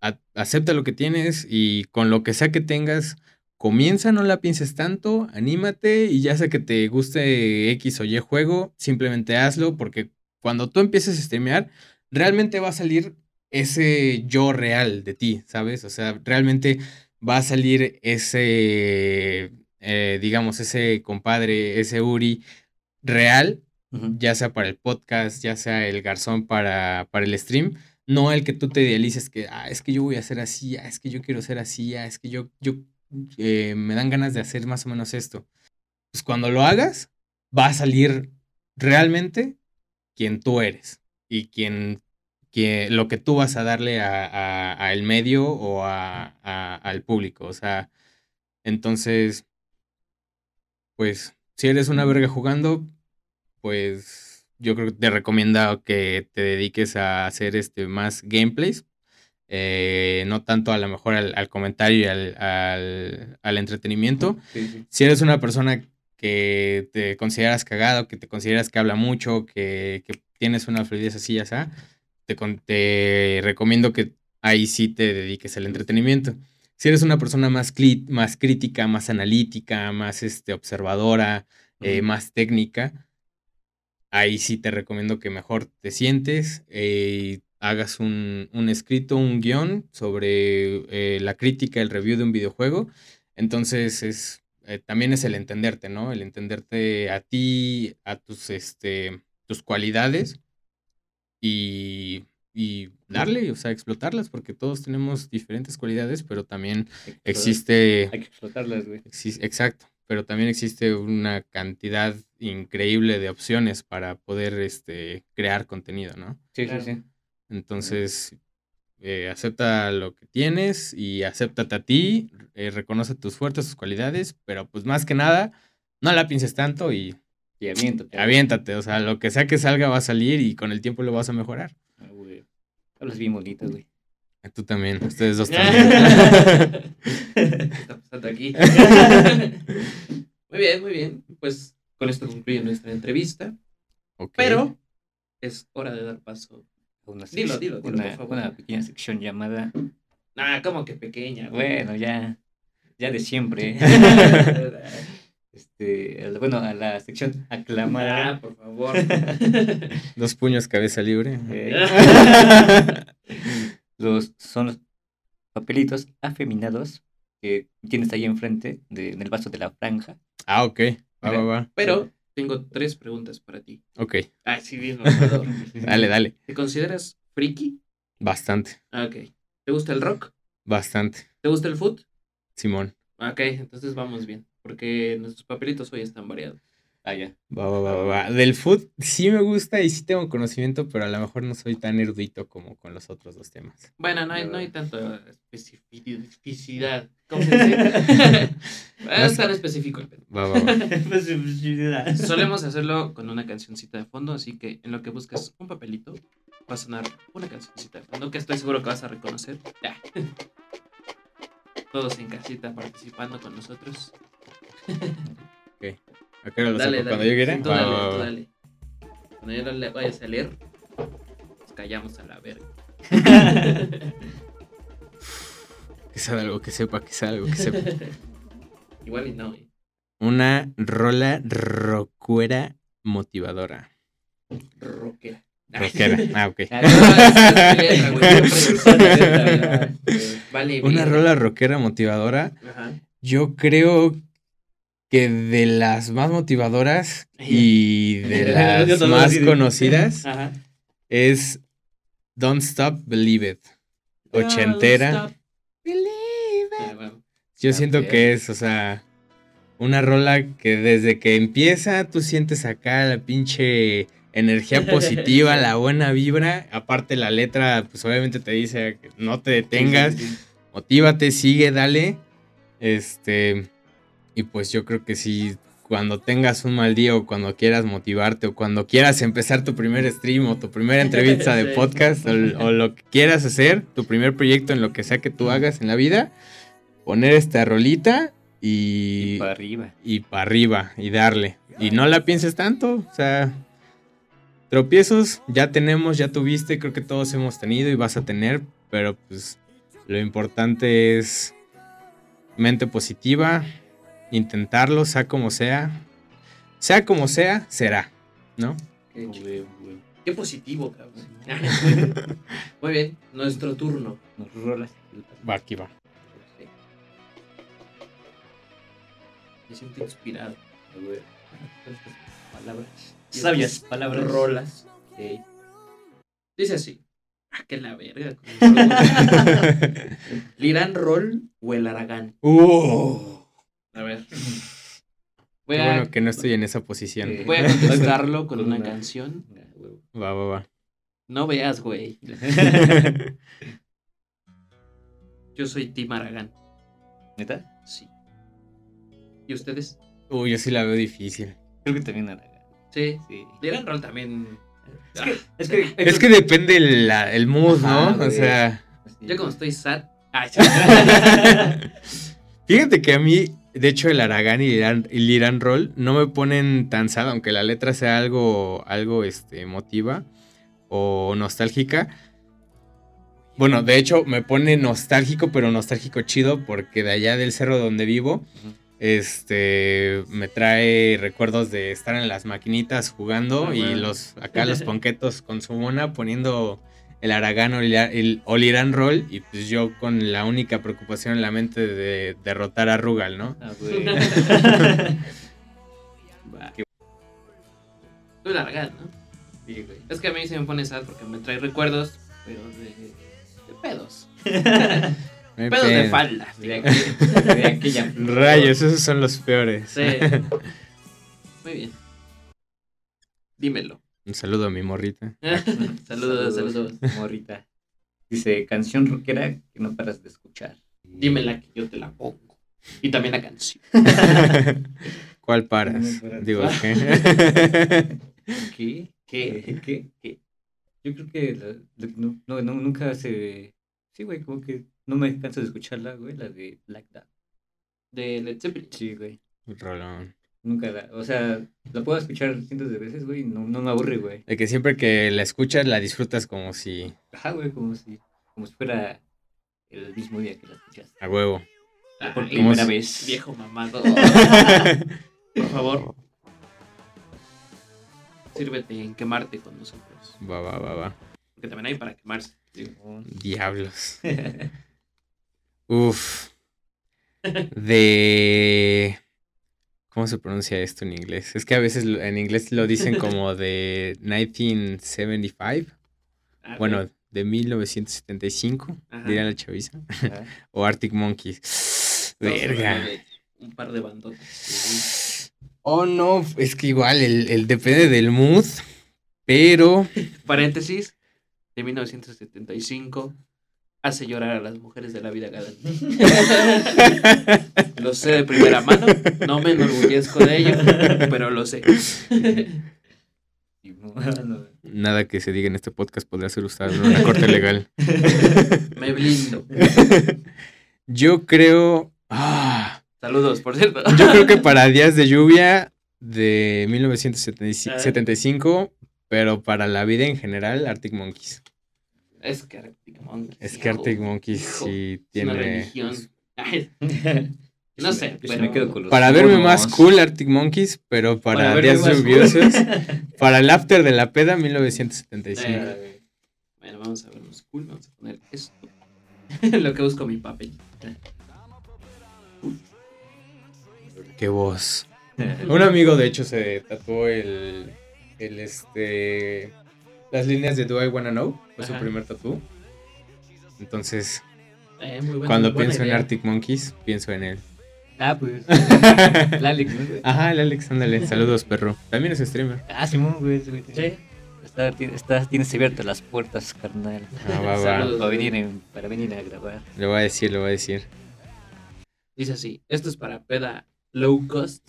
Speaker 3: a- acepta lo que tienes y con lo que sea que tengas, comienza, no la pienses tanto, anímate y ya sea que te guste X o Y juego, simplemente hazlo porque cuando tú empieces a streamear, realmente va a salir ese yo real de ti, ¿sabes? O sea, realmente va a salir ese, eh, digamos, ese compadre, ese Uri real ya sea para el podcast, ya sea el garzón para, para el stream, no el que tú te idealices que, ah, es que yo voy a hacer así, ah, es que yo quiero ser así, ah, es que yo, yo eh, me dan ganas de hacer más o menos esto. Pues cuando lo hagas, va a salir realmente quien tú eres y quien, que lo que tú vas a darle a, a- a medio o a, al público. O sea, entonces, pues, si eres una verga jugando, pues yo creo que te recomiendo que te dediques a hacer este más gameplays. Eh, no tanto a lo mejor al, al comentario y al, al- al entretenimiento.
Speaker 2: Sí, sí.
Speaker 3: Si eres una persona que te consideras cagado, que te consideras que habla mucho, que, que tienes una fluidez así, ya sea, te, te recomiendo que ahí sí te dediques al entretenimiento. Si eres una persona más, más crítica, más analítica, más este, observadora, eh, más técnica, ahí sí te recomiendo que mejor te sientes eh, hagas un, un escrito, un guion sobre eh, la crítica, el review de un videojuego. Entonces es, eh, también es el entenderte, ¿no? El entenderte a ti, a tus, este, tus cualidades y, y darle, o sea, explotarlas, porque todos tenemos diferentes cualidades, pero también existe...
Speaker 2: Hay que explotarlas, güey.
Speaker 3: exacto, pero también existe una cantidad increíble de opciones para poder este, crear contenido, ¿no?
Speaker 2: Sí,
Speaker 1: Claro.
Speaker 2: sí, sí.
Speaker 3: Entonces, eh, acepta lo que tienes y acéptate a ti, eh, reconoce tus fuertes, tus cualidades, pero pues más que nada, no la pienses tanto y
Speaker 2: Y aviéntate.
Speaker 3: aviéntate, o sea, lo que sea que salga va a salir y con el tiempo lo vas a mejorar.
Speaker 2: Ah, güey. Hablas bien bonito, güey.
Speaker 3: Tú también, ustedes dos también.
Speaker 1: ¿Qué está pasando aquí? muy bien, muy bien. Pues con esto concluye nuestra entrevista. Pero es hora de dar paso.
Speaker 2: Una
Speaker 1: Dilo, dilo, dilo,
Speaker 2: una,
Speaker 1: por favor.
Speaker 2: una pequeña sección llamada.
Speaker 1: Ah, como que pequeña. güey.
Speaker 2: Bueno, ya. Ya de siempre.
Speaker 1: ah,
Speaker 2: este, bueno, a la sección aclamada.
Speaker 1: por favor.
Speaker 3: Dos puños, cabeza libre.
Speaker 2: eh, los, son los papelitos afeminados que tienes ahí enfrente de, en el vaso de la franja.
Speaker 3: Ah, ok. Va, va, va.
Speaker 1: Pero tengo tres preguntas para ti.
Speaker 3: Ok.
Speaker 1: Ah, sí, bien.
Speaker 3: Dale, dale.
Speaker 1: ¿Te consideras friki?
Speaker 3: Bastante,
Speaker 1: ok. ¿Te gusta el rock?
Speaker 3: bastante.
Speaker 1: ¿Te gusta el foot?
Speaker 3: Simón.
Speaker 1: Ok, entonces vamos bien. Porque nuestros papelitos hoy están variados.
Speaker 2: Ah, ya.
Speaker 3: Va, va, va, va, va. Del food sí me gusta y sí tengo conocimiento, pero a lo mejor no soy tan erudito como con los otros dos temas.
Speaker 1: Bueno, no hay, no hay tanto especificidad. ¿Cómo se dice? Ah, es tan específico el pedo.
Speaker 3: Va, va, va.
Speaker 1: Solemos hacerlo con una cancioncita de fondo, así que en lo que buscas un papelito, va a sonar una cancioncita de fondo que estoy seguro que vas a reconocer. Ya. Todos en casita participando con nosotros.
Speaker 3: ¿A hora lo
Speaker 1: Dale,
Speaker 3: saco?
Speaker 1: dale.
Speaker 3: Cuando yo quiera.
Speaker 1: Sí, tú dale, tú dale. Cuando yo no le vayas a leer, nos callamos a la verga.
Speaker 3: Que sea algo que sepa, que sea algo que sepa.
Speaker 1: Igual y no. eh.
Speaker 3: Una rola rockera motivadora.
Speaker 1: Rockera.
Speaker 3: Rockera. Ah, ok. Una rola rockera motivadora.
Speaker 1: Ajá.
Speaker 3: Yo creo que de las más motivadoras y de
Speaker 2: Yo
Speaker 3: las más conocidas
Speaker 1: Ajá.
Speaker 3: es Don't Stop Believe It. Ochentera.
Speaker 1: Don't stop. Bueno.
Speaker 3: Yo
Speaker 2: Ah,
Speaker 3: siento
Speaker 2: bien.
Speaker 3: que es, o sea, una rola que desde que empieza tú sientes acá la pinche energía positiva, la buena vibra. Aparte la letra, pues obviamente te dice que no te detengas, motívate, sigue, dale. Este, y pues yo creo que si cuando tengas un mal día o cuando quieras motivarte o cuando quieras empezar tu primer stream o tu primera entrevista de podcast o, o lo que quieras hacer, tu primer proyecto en lo que sea que tú hagas en la vida, poner esta rolita y,
Speaker 2: Y para arriba.
Speaker 3: y para arriba y darle. Y no la pienses tanto, o sea, tropiezos ya tenemos, ya tuviste, creo que todos hemos tenido y vas a tener, pero pues lo importante es mente positiva, intentarlo, sea como sea, sea como sea, será, ¿no?
Speaker 1: Qué. Qué positivo, cabrón. Muy bien, nuestro turno.
Speaker 2: Nos rolas.
Speaker 3: Va, aquí va.
Speaker 1: Me siento inspirado.
Speaker 2: Palabras. Sabias palabras.
Speaker 1: Rolas. Dice así. Ah, que la verga. ¿Lirán Roll o el Aragán?
Speaker 3: uh,
Speaker 1: A ver.
Speaker 3: qué
Speaker 1: a,
Speaker 3: bueno que no estoy en esa posición.
Speaker 2: Eh,
Speaker 1: voy a contestarlo con una canción.
Speaker 2: Ah.
Speaker 3: Va, va, va.
Speaker 1: No veas, güey. Yo soy Tim Aragán.
Speaker 2: ¿Neta?
Speaker 1: Sí. ¿Y ustedes?
Speaker 3: Uy, yo sí la veo difícil.
Speaker 2: Creo que también Aragán.
Speaker 1: Sí.
Speaker 2: Sí.
Speaker 1: Lirán Roll también.
Speaker 2: Es
Speaker 1: Ah,
Speaker 2: que, es que,
Speaker 3: Es que depende la- el mood, ¿no?
Speaker 2: Ajá,
Speaker 3: o sea,
Speaker 1: Yo como estoy sad. Ay,
Speaker 3: fíjate que a mí, de hecho, el Aragán y el Iran Roll no me ponen tan sad, aunque la letra sea algo, algo este, emotiva o nostálgica. Bueno, de hecho, me pone nostálgico, pero nostálgico chido, porque de allá del cerro donde vivo, este, me trae recuerdos de estar en las maquinitas jugando
Speaker 1: Ah,
Speaker 3: y los, acá los ponquetos con su mona poniendo el Aragán o el, el Olirán Roll y pues yo con la única preocupación en la mente de derrotar a Rugal, ¿no?
Speaker 2: Ah, güey.
Speaker 1: Va. Tú el Aragán, ¿no?
Speaker 2: Sí, güey.
Speaker 1: Es que a mí se me pone sad porque me trae recuerdos pero de, de pedos.
Speaker 3: No
Speaker 1: pedos de
Speaker 2: de aquella.
Speaker 3: Rayos, esos son los peores.
Speaker 1: Sí. Muy bien. Dímelo.
Speaker 3: Un saludo a mi morrita.
Speaker 1: saludos, saludos.
Speaker 2: Morrita. Dice, canción rockera que no paras de escuchar.
Speaker 1: Dímela que yo te la pongo. Y también la canción.
Speaker 3: ¿Cuál paras?
Speaker 2: Paras.
Speaker 3: Digo, ¿qué?
Speaker 2: ¿Qué?
Speaker 1: ¿Qué?
Speaker 2: ¿Qué? ¿Qué? Yo creo que la- la- no, no, no, nunca se... Sí, güey, como que no me canso de escucharla, güey, la de Black Dog.
Speaker 1: De Led Zeppelin.
Speaker 2: Sí, güey.
Speaker 3: Rolón.
Speaker 2: Nunca la... O sea, la puedo escuchar cientos de veces, güey, y no, no me aburre, güey.
Speaker 3: De que siempre que la escuchas, la disfrutas como si
Speaker 2: Ajá, güey, como si, como si fuera el mismo día que la escuchaste.
Speaker 3: a huevo.
Speaker 2: Por
Speaker 1: Ay,
Speaker 2: primera
Speaker 3: si-
Speaker 2: vez.
Speaker 1: Viejo mamado. Por favor. Sírvete en quemarte con nosotros.
Speaker 3: Va, va, va, va.
Speaker 1: Porque también hay para quemarse.
Speaker 3: Diablos. Uf. De. ¿Cómo se pronuncia esto en inglés? Es que a veces en inglés lo dicen como de 1975.
Speaker 1: Ah,
Speaker 3: Bueno, de 1975,
Speaker 1: Ajá.
Speaker 3: diría la chaviza. O Arctic Monkeys. Verga.
Speaker 1: Un par de bandotas.
Speaker 3: Oh, no, es que igual, el, el depende del mood, pero
Speaker 1: Paréntesis. De 1975. Hace llorar a las mujeres de la vida galante. Lo sé de primera mano. No me enorgullezco de ello. Pero lo sé.
Speaker 3: Nada que se diga en este podcast podrá ser usado en una corte legal.
Speaker 1: Me blindo.
Speaker 3: Yo creo. Ah,
Speaker 1: Saludos, por cierto.
Speaker 3: yo creo que para Días de Lluvia de 1975, pero para la vida en general, Arctic Monkeys.
Speaker 1: Es que Arctic Monkeys.
Speaker 3: Es que Arctic Monkeys
Speaker 1: hijo,
Speaker 3: sí
Speaker 1: Es una
Speaker 3: tiene.
Speaker 1: religión. Ay, No sé, pero-
Speaker 2: me quedo con los
Speaker 3: Para verme
Speaker 2: monos.
Speaker 3: más cool Arctic Monkeys, pero para,
Speaker 2: Para verme
Speaker 3: días
Speaker 2: más cool.
Speaker 3: lluviosos, para el after de la peda 1975.
Speaker 1: Eh, Bueno, vamos a vernos cool. Vamos a poner esto. Lo que busco mi papel.
Speaker 3: Qué voz. Un amigo de hecho se tatuó el, el este las líneas de Do I Wanna Know, fue su primer tatu. Entonces,
Speaker 1: Eh, muy buena-
Speaker 3: cuando
Speaker 1: buena
Speaker 3: pienso en. Arctic Monkeys, pienso en él.
Speaker 2: Ah, pues. La Alex, ¿no?
Speaker 3: Ajá, el Alex, ándale, saludos perro. También es streamer.
Speaker 2: Ah, Simón, güey. güey.
Speaker 1: Sí.
Speaker 2: Está, tiene- está- tienes abiertas las puertas, carnal.
Speaker 3: Ah, va, va.
Speaker 1: Saludos.
Speaker 2: Para venir, en- para venir a grabar.
Speaker 3: Le voy a decir, le voy a decir.
Speaker 1: Dice así: Esto es para peda low cost.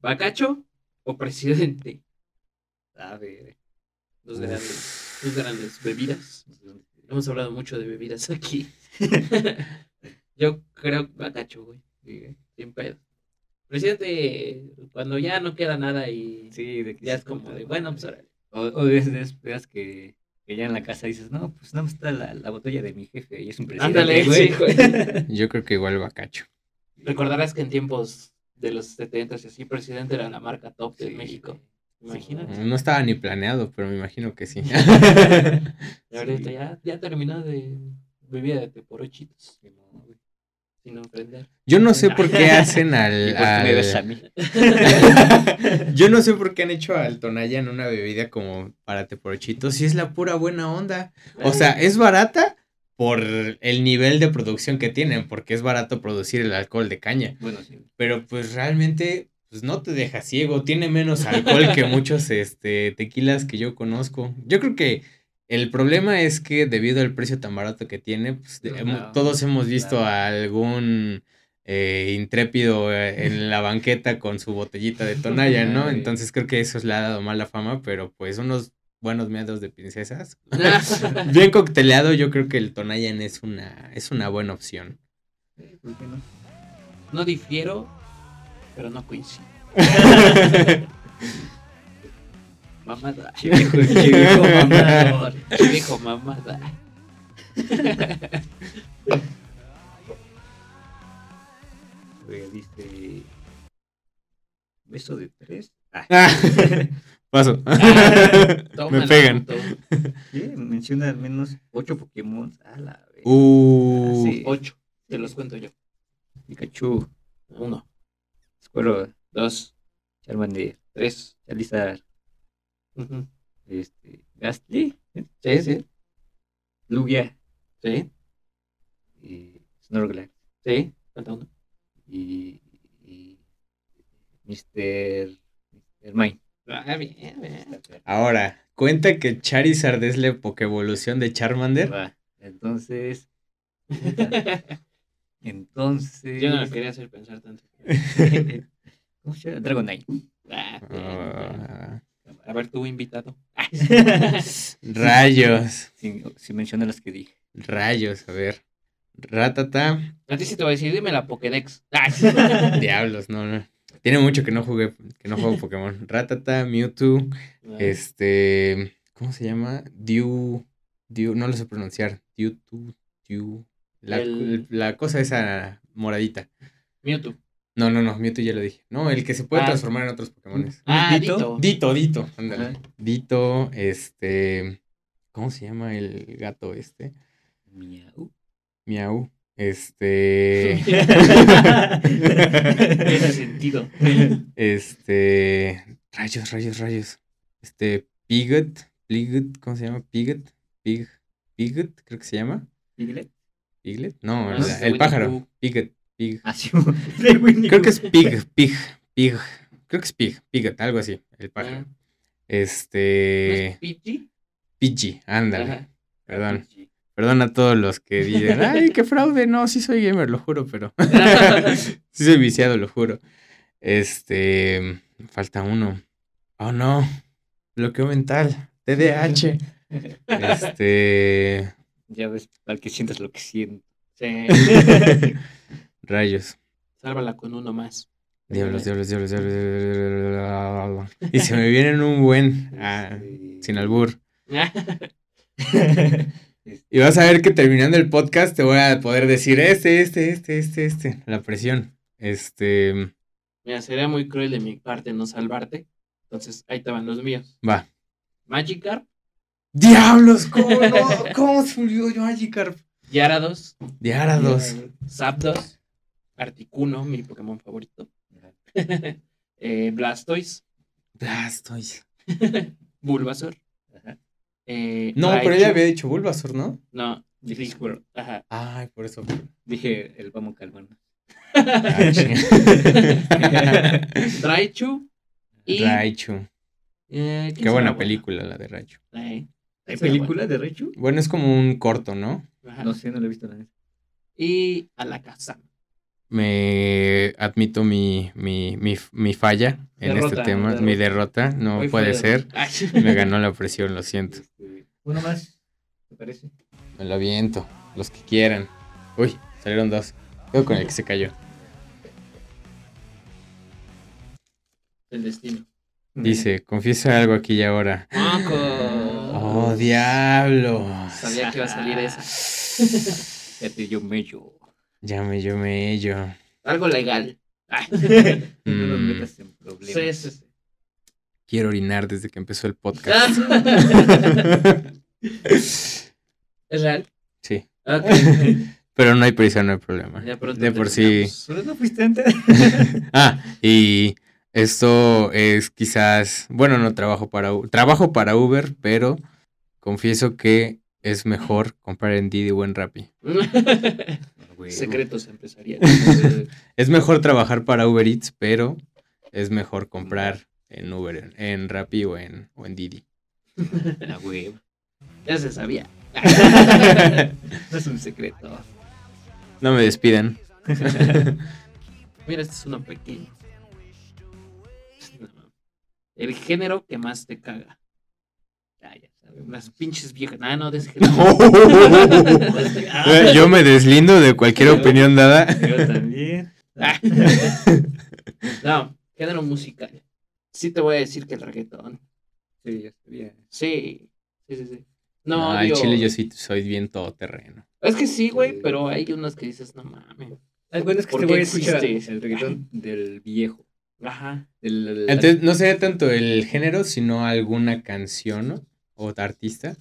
Speaker 1: ¿Bacacho o presidente?
Speaker 2: A ver.
Speaker 1: Dos grandes, dos grandes bebidas. Hemos hablado mucho de bebidas aquí. Yo creo bacacho, güey. Sin pedo. Presidente, cuando ya no queda nada y
Speaker 2: Sí, de que
Speaker 1: ya es como de, bueno, pues órale.
Speaker 2: O, o esperas que, que ya en la casa dices, no, pues más está la, la botella de mi jefe y es un presidente,
Speaker 1: Ándale,
Speaker 2: güey.
Speaker 1: sí, güey.
Speaker 3: Yo creo que igual Bacacho.
Speaker 1: Recordarás que en tiempos de los 70 y así, presidente era la marca top de
Speaker 2: Sí,
Speaker 1: México. Imagínate.
Speaker 3: No estaba ni planeado, pero me imagino que sí.
Speaker 1: Ahorita ya, ya terminó de bebida de teporochitos,
Speaker 2: Sí, no, güey.
Speaker 1: sin ofender.
Speaker 3: Yo no sé por qué hacen
Speaker 2: ¿Y
Speaker 3: al,
Speaker 2: por qué me ves a mí?
Speaker 3: Yo no sé por qué han hecho al Tonaya en una bebida como para teporochitos, si es la pura buena onda. O sea, es barata por el nivel de producción que tienen, porque es barato producir el alcohol de caña.
Speaker 2: Bueno, sí.
Speaker 3: Pero pues realmente pues no te deja ciego, tiene menos alcohol que muchos este tequilas que yo conozco. Yo creo que el problema es que debido al precio tan barato que tiene, pues
Speaker 2: No,
Speaker 3: todos hemos visto
Speaker 2: claro.
Speaker 3: a algún eh, intrépido eh, en la banqueta con su botellita de tonalla, ¿no? Entonces creo que eso le ha dado mala fama, pero pues unos buenos meados de princesas. Bien cocteleado, yo creo que el Tonayan es una, es una buena opción.
Speaker 2: ¿Por qué no?
Speaker 1: No difiero, pero no coincido. mamada.
Speaker 2: Che viejo, mamador.
Speaker 1: Viejo mamada.
Speaker 2: Dice... Beso de tres. Ah,
Speaker 3: Paso.
Speaker 1: Tómala,
Speaker 3: Me pegan.
Speaker 2: ¿qué? Menciona al menos ocho Pokémon. A la vez.
Speaker 3: Uh,
Speaker 2: Sí.
Speaker 1: Ocho. Te los cuento yo.
Speaker 2: Pikachu,
Speaker 1: Uno,
Speaker 2: Squirtle,
Speaker 1: dos,
Speaker 2: Charmander,
Speaker 1: tres.
Speaker 2: Charizard,
Speaker 1: Ujú.
Speaker 2: este, Gastly. ¿eh?
Speaker 1: Sí, sí.
Speaker 2: Lugia
Speaker 1: Sí,
Speaker 2: y Snorlax
Speaker 1: sí, falta uno.
Speaker 2: y, y Mr. Mr. Mime.
Speaker 1: Ah, bien, bien.
Speaker 3: Ahora, cuenta que Charizard es la Pokevolución de Charmander.
Speaker 2: Va, Entonces, entonces,
Speaker 1: Yo no lo quería hacer pensar tanto.
Speaker 2: ¿cómo se llama? Dragonite.
Speaker 1: Ah.
Speaker 3: Ah,
Speaker 1: A ver, tu invitado.
Speaker 3: rayos,
Speaker 2: sin, sin mencionar las que dije.
Speaker 3: rayos, a ver. Ratata.
Speaker 1: A ti sí te voy a decir, dime la Pokédex. Ah.
Speaker 3: Diablos, no, no. Tiene mucho que no jugué, que no juego Pokémon. Ratata, Mewtwo, este, ¿cómo se llama? Dew, Dew, no lo sé pronunciar. Dew, Dew. La,
Speaker 1: El-
Speaker 3: la cosa esa moradita.
Speaker 1: Mewtwo.
Speaker 3: No, no, no, Mewtwo ya lo dije. No, el que se puede
Speaker 1: Ah.
Speaker 3: transformar en otros Pokémones.
Speaker 1: Ah,
Speaker 2: Dito.
Speaker 1: Dito.
Speaker 3: Dito, Dito, ándale.
Speaker 2: Ajá.
Speaker 3: Dito, este, ¿cómo se llama el gato este?
Speaker 2: Miau.
Speaker 3: Miau. Este,
Speaker 1: Tiene sentido.
Speaker 3: este, rayos, rayos, rayos. Este, Pigot, Pigot, ¿cómo se llama? Pigot, Pig, Pigot, creo que se llama.
Speaker 2: Piglet.
Speaker 3: Piglet, no,
Speaker 1: Ah,
Speaker 3: el- pájaro. Pigot, Pig.
Speaker 2: Ah,
Speaker 3: Creo que es. Pig, Pig, Pig. Creo que es Pig, Pigot, algo así, el pájaro.
Speaker 1: Ah.
Speaker 3: Este,
Speaker 1: ¿No es Pidgey?
Speaker 3: Pidgey, ándale.
Speaker 1: Ajá.
Speaker 3: Perdón. Perdón a todos los que dicen, ay, qué fraude. No, sí soy gamer, lo juro, pero sí soy viciado, lo juro. Este, falta uno. Oh, no. Bloqueo mental. TDAH. Este,
Speaker 2: Ya ves, para que sientas lo que siento.
Speaker 1: Sí.
Speaker 3: rayos.
Speaker 1: Sálvala con uno más.
Speaker 3: Diablos, diablos, diablos, diablos, diablos. Y se me vienen un buen, ah, sin albur. Y vas a ver que terminando el podcast te voy a poder decir este, este, este, este, este. La presión. Este,
Speaker 1: Mira, sería muy cruel de mi parte no salvarte. Entonces, ahí te van los míos.
Speaker 3: va.
Speaker 1: Magikarp,
Speaker 3: Diablos, ¿cómo no? ¿Cómo se olvidó yo Magikarp?
Speaker 1: Gyarados,
Speaker 3: Diarados.
Speaker 1: Zapdos, Articuno, mi Pokémon favorito. eh, Blastoise,
Speaker 3: Blastoise.
Speaker 1: Bulbasaur.
Speaker 2: Ajá.
Speaker 1: eh,
Speaker 3: No, pero ella había dicho Bulbasaur, ¿no?
Speaker 1: No,
Speaker 2: Dije.
Speaker 1: Ajá.
Speaker 3: Ay, por eso.
Speaker 2: Dije, el vamos calmando.
Speaker 1: Raichu y...
Speaker 3: Raichu.
Speaker 1: eh, ¿quién
Speaker 3: Qué buena película la de Raichu.
Speaker 1: Eh,
Speaker 2: ¿Hay película de Raichu?
Speaker 3: Bueno, es como un corto, ¿no?
Speaker 1: Ajá.
Speaker 2: No sé, no lo he visto nada.
Speaker 1: Y Alakazam.
Speaker 3: Me admito mi, mi, mi, mi falla en
Speaker 1: Derrota,
Speaker 3: este tema.
Speaker 1: derrota.
Speaker 3: Mi derrota. No
Speaker 1: Hoy
Speaker 3: puede
Speaker 1: de-
Speaker 3: ser. Me ganó la presión, lo siento.
Speaker 2: Este, Uno más, ¿te parece?
Speaker 3: Me lo aviento. Los que quieran. Uy, salieron dos. Quedo con el que se cayó.
Speaker 1: El destino.
Speaker 3: Dice, confiesa algo aquí y ahora. Oh, diablo.
Speaker 1: Sabía que iba a salir esa.
Speaker 2: Fíjate, yo mello.
Speaker 3: Llame yo me ello.
Speaker 1: Algo legal.
Speaker 2: No nos
Speaker 3: Mm.
Speaker 2: metas en problemas.
Speaker 1: Sí, sí, sí.
Speaker 3: Quiero orinar desde que empezó el podcast.
Speaker 1: ¿Es real?
Speaker 3: sí.
Speaker 1: Ok.
Speaker 3: Pero no hay prisa, no hay problema.
Speaker 1: Ya pronto
Speaker 3: De por sí.
Speaker 1: terminamos.
Speaker 2: ¿Pero no fuiste antes?
Speaker 3: Ah, y esto es quizás, bueno, no trabajo para trabajo para Uber, pero confieso que es mejor comprar en Didi o en Rappi.
Speaker 1: Secretos empresariales.
Speaker 3: Es mejor trabajar para Uber Eats, pero es mejor comprar en Uber, en Rappi o en, o en Didi.
Speaker 2: La web.
Speaker 1: ya se sabía.
Speaker 2: No es un secreto.
Speaker 3: No me despidan.
Speaker 1: Mira, este es uno pequeño. El género que más te caga. Ah, ya Las pinches viejas. Ah, no, de ese género.
Speaker 3: Eh, Yo me deslindo de cualquier opinión dada.
Speaker 2: Yo también.
Speaker 1: No, género musical. Sí te voy a decir que el reggaetón.
Speaker 2: Sí, sabía.
Speaker 1: Sí, sí, sí, sí. No,
Speaker 3: No,
Speaker 1: digo,
Speaker 3: chile yo sí soy bien todoterreno.
Speaker 1: Es que sí, güey, pero hay unos que dices, no mames.
Speaker 2: Bueno, es que
Speaker 1: ¿Por
Speaker 2: te voy a escuchar el reggaetón del viejo.
Speaker 1: Ajá.
Speaker 2: Del-
Speaker 3: Entonces, no sería tanto el género, sino alguna canción ¿no? O artista.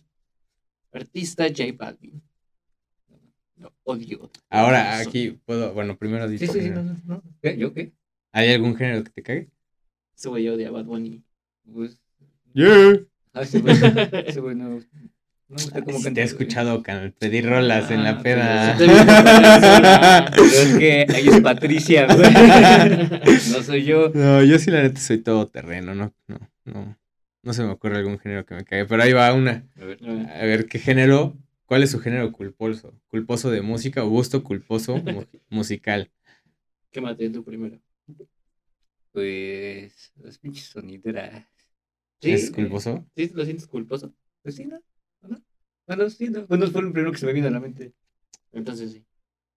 Speaker 1: Artista J Balvin. Lo odio.
Speaker 3: Ahora, aquí puedo, bueno, primero
Speaker 2: Sí, sí, sí, no, no, no. ¿Qué? ¿Yo qué?
Speaker 3: ¿Hay algún género que te cague?
Speaker 1: Ese güey odia a Bad Bunny.
Speaker 2: Pues,
Speaker 3: Yeah.
Speaker 2: ah, ese güey, ese güey no, No me gusta cómo
Speaker 3: Sí,
Speaker 2: canta,
Speaker 3: te he escuchado can- pedir rolas en la
Speaker 1: Ah,
Speaker 3: peda.
Speaker 1: Pero
Speaker 2: es que ahí es Patricia, güey. No soy yo.
Speaker 3: No, yo sí la neta soy todo terreno, no, no, no. No se me ocurre algún género que me caiga, pero ahí va una.
Speaker 2: A ver,
Speaker 1: sola.
Speaker 3: A ver, ¿qué género? ¿Cuál es su género culposo? ¿Culposo de música o gusto culposo mu- musical?
Speaker 1: Quémate tú primero.
Speaker 2: Pues las pinches sonideras.
Speaker 3: ¿Es culposo?
Speaker 1: ¿Sí lo sientes culposo?
Speaker 2: Pues sí, ¿no? ¿O no? Bueno, sí, ¿no? Bueno, fue el primero que se me vino a la mente.
Speaker 1: Entonces sí.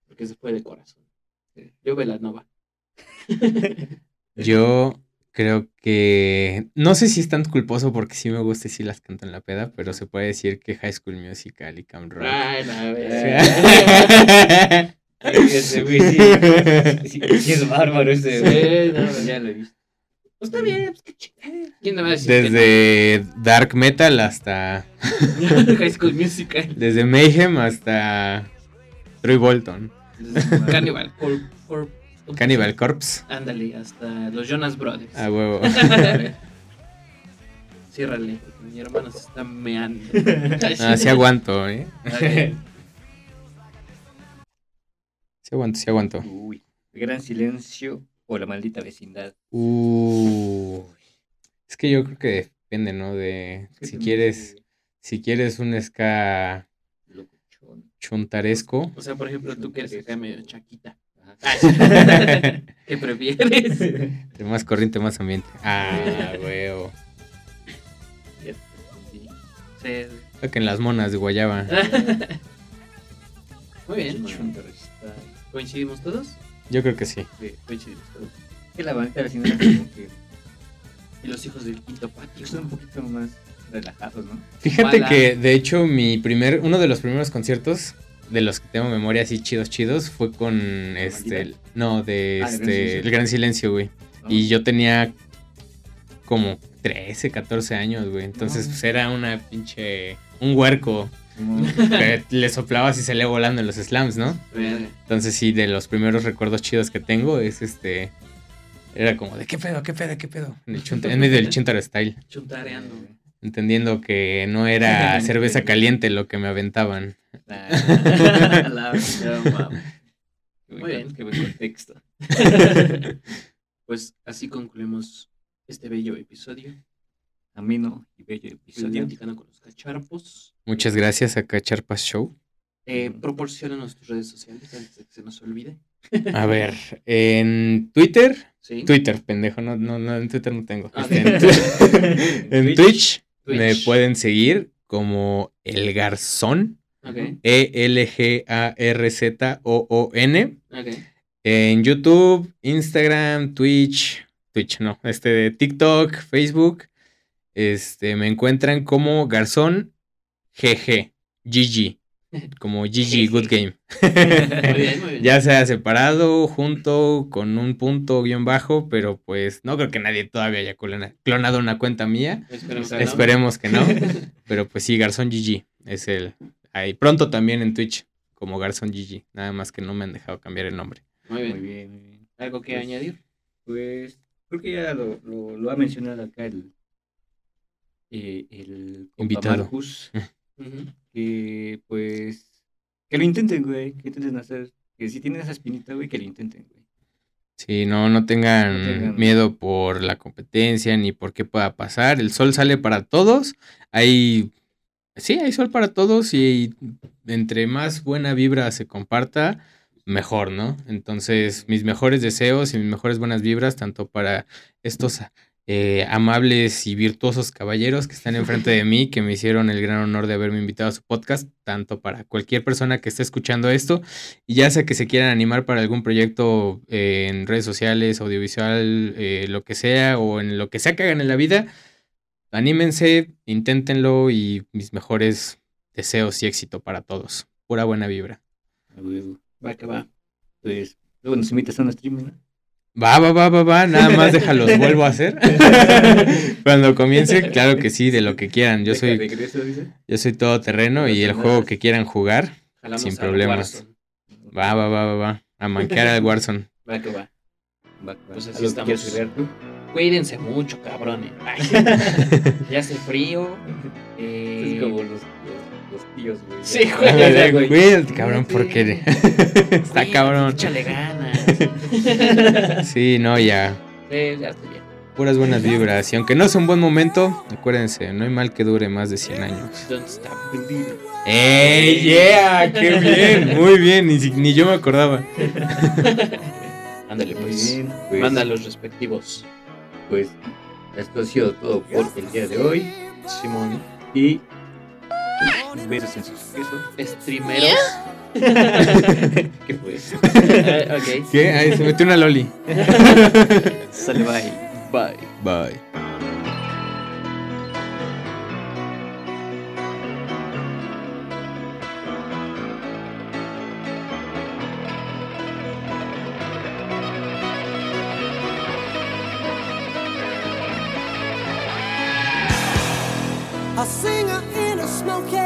Speaker 1: Porque se fue de corazón. Yo Velanova.
Speaker 3: Yo creo que. No sé si es tan culposo porque sí me gusta y sí las canto en la peda, pero se puede decir que High School Musical y Camp Rock.
Speaker 1: Ay,
Speaker 2: ese güey sí. Sí, es bárbaro ese, güey.
Speaker 1: Sí, no, no.
Speaker 2: ya lo he visto.
Speaker 1: Pues está bien, pues qué. ¿Quién va a decir que
Speaker 3: Desde Dark Metal hasta.
Speaker 1: no? High School Musical.
Speaker 3: Desde Mayhem hasta. Troy Bolton.
Speaker 1: Cannibal Corp-
Speaker 3: Cannibal Corpse.
Speaker 1: Ándale, hasta los Jonas Brothers.
Speaker 3: A huevo.
Speaker 1: Ciérrale, porque mi hermano se está meando.
Speaker 3: Ah, sí aguanto, ¿eh?
Speaker 1: Ok.
Speaker 3: Sí aguanto, sí aguanto.
Speaker 2: Uy, gran silencio o la maldita vecindad.
Speaker 3: Uh, es que yo creo que depende, ¿no? De
Speaker 2: Es que
Speaker 3: si quieres, si quieres un ska
Speaker 2: locochón.
Speaker 3: chuntaresco.
Speaker 1: O sea, por ejemplo, tú que eres acá medio chaquita. ¿Qué prefieres?
Speaker 3: Entre más corriente, más ambiente. Ah, huevo.
Speaker 1: Sí.
Speaker 3: Saquen las monas de guayaba.
Speaker 1: Muy bien. ¿Coincidimos todos?
Speaker 3: Yo creo que sí.
Speaker 1: Sí, coincidimos todos.
Speaker 2: Que la vecindad es como que
Speaker 1: Y los hijos del quinto patio.
Speaker 2: son un poquito más relajados, ¿no?
Speaker 3: Fíjate
Speaker 1: Mala.
Speaker 3: que, de hecho, mi primer, uno de los primeros conciertos de los que tengo memoria así chidos, chidos, fue con este, el- no, de
Speaker 2: Ah, ¿El Gran
Speaker 3: este, el Gran Silencio, güey.
Speaker 2: ¿No?
Speaker 3: Y yo tenía como 13, 14 años, güey. Entonces,
Speaker 2: No.
Speaker 3: pues era una pinche, un huerco que le soplabas y salía volando en los slams, ¿no? Entonces, sí, de los primeros recuerdos chidos que tengo es este, era como de qué pedo, qué pedo, qué pedo. En, el chunta- en medio del Chuntaro Style.
Speaker 1: Chuntareando.
Speaker 3: entendiendo que no era cerveza caliente lo que me aventaban.
Speaker 2: La,
Speaker 1: Muy
Speaker 2: buen-
Speaker 1: bien.
Speaker 2: Qué buen contexto.
Speaker 1: Pues así concluimos este bello episodio.
Speaker 2: Ameno y bello episodio.
Speaker 1: Platicando con los cacharpos.
Speaker 3: Muchas gracias a Cacharpas Show.
Speaker 1: Eh, proporcionanos tus redes sociales antes de que se nos olvide.
Speaker 3: A ver, en Twitter,
Speaker 1: Sí.
Speaker 3: Twitter, pendejo, no, no, no, en Twitter no tengo.
Speaker 1: Ah,
Speaker 3: Este, en, tu- en Twitch, me
Speaker 1: Twitch.
Speaker 3: pueden seguir como El Garzón, E-L-G-A-R-Z-O-O-N. En YouTube, Instagram, Twitch, Twitch no, este, TikTok, Facebook, este, me encuentran como Garzón GG, GG, como GG, Good Game.
Speaker 1: Muy bien, muy bien.
Speaker 3: ya sea separado, junto, con un punto guion bajo, pero pues no creo que nadie todavía haya clona- clonado una cuenta mía.
Speaker 1: Esperemos que no.
Speaker 3: Esperemos que no. Pero pues sí, Garzón GG es el. Ahí pronto también en Twitch, como Garzón GG. Nada más que no me han dejado cambiar el nombre.
Speaker 1: Muy
Speaker 2: Muy
Speaker 1: bien.
Speaker 2: bien, muy bien.
Speaker 1: ¿Algo que
Speaker 2: Pues,
Speaker 1: añadir?
Speaker 2: Pues creo que ya lo, lo, lo ha mencionado acá el, eh, el
Speaker 3: Invitado.
Speaker 2: Marcus, que pues que lo intenten, güey, que intenten hacer, que si tienen esa espinita, güey, que lo intenten, güey.
Speaker 3: Sí, no, no tengan,
Speaker 2: No tengan-
Speaker 3: miedo por la competencia ni por qué pueda pasar. El sol sale para todos. Hay. Sí, hay sol para todos y entre más buena vibra se comparta, mejor, ¿no? Entonces, mis mejores deseos y mis mejores buenas vibras, tanto para estos eh, amables y virtuosos caballeros que están enfrente de mí, que me hicieron el gran honor de haberme invitado a su podcast, tanto para cualquier persona que esté escuchando esto, y ya sea que se quieran animar para algún proyecto eh, en redes sociales, audiovisual, eh, lo que sea, o en lo que sea que hagan en la vida, anímense, inténtenlo y mis mejores deseos y éxito para todos. Pura buena vibra.
Speaker 1: Va que va.
Speaker 2: Pues luego nos invitas a un stream, ¿no?
Speaker 3: Va, va, va, va, va, nada más déjalos, vuelvo a hacer. Cuando comience, claro que sí, de lo que quieran. Yo soy, yo soy todo terreno y el juego que quieran jugar,
Speaker 1: Jalamos
Speaker 3: Sin problemas. Va, va, va, va, va. A manquear al Warzone.
Speaker 1: Va que va.
Speaker 2: Va, va.
Speaker 1: Pues así
Speaker 2: ¿Algo que
Speaker 1: estamos.
Speaker 2: quieras?
Speaker 1: Cuídense mucho, cabrones. Ya hace frío.
Speaker 2: Es
Speaker 1: Eh,
Speaker 2: como los, los- los tíos, güey.
Speaker 1: Sí, güey. Güey.
Speaker 3: güey, cabrón,
Speaker 1: Sí.
Speaker 3: porque está cabrón.
Speaker 1: Échale ganas.
Speaker 3: Sí, no, ya.
Speaker 1: sí, ya estoy bien.
Speaker 3: Puras buenas vibras. Y aunque no sea un buen momento, acuérdense, no hay mal que dure más de 100 años.
Speaker 1: Don't stop believing.
Speaker 3: ¡Ey, yeah! ¡Qué bien! Muy bien, ni, ni yo me acordaba.
Speaker 1: Ándale, pues.
Speaker 2: pues,
Speaker 1: Manda los respectivos.
Speaker 2: Pues esto ha sido todo por el día de hoy.
Speaker 1: Simón.
Speaker 2: Y besos en sus quesos.
Speaker 1: Streameros.
Speaker 2: ¿Qué fue?
Speaker 1: Ok.
Speaker 3: ¿Qué? Ahí se metió una loli.
Speaker 2: Sale bye.
Speaker 1: Bye.
Speaker 3: Bye.
Speaker 4: In a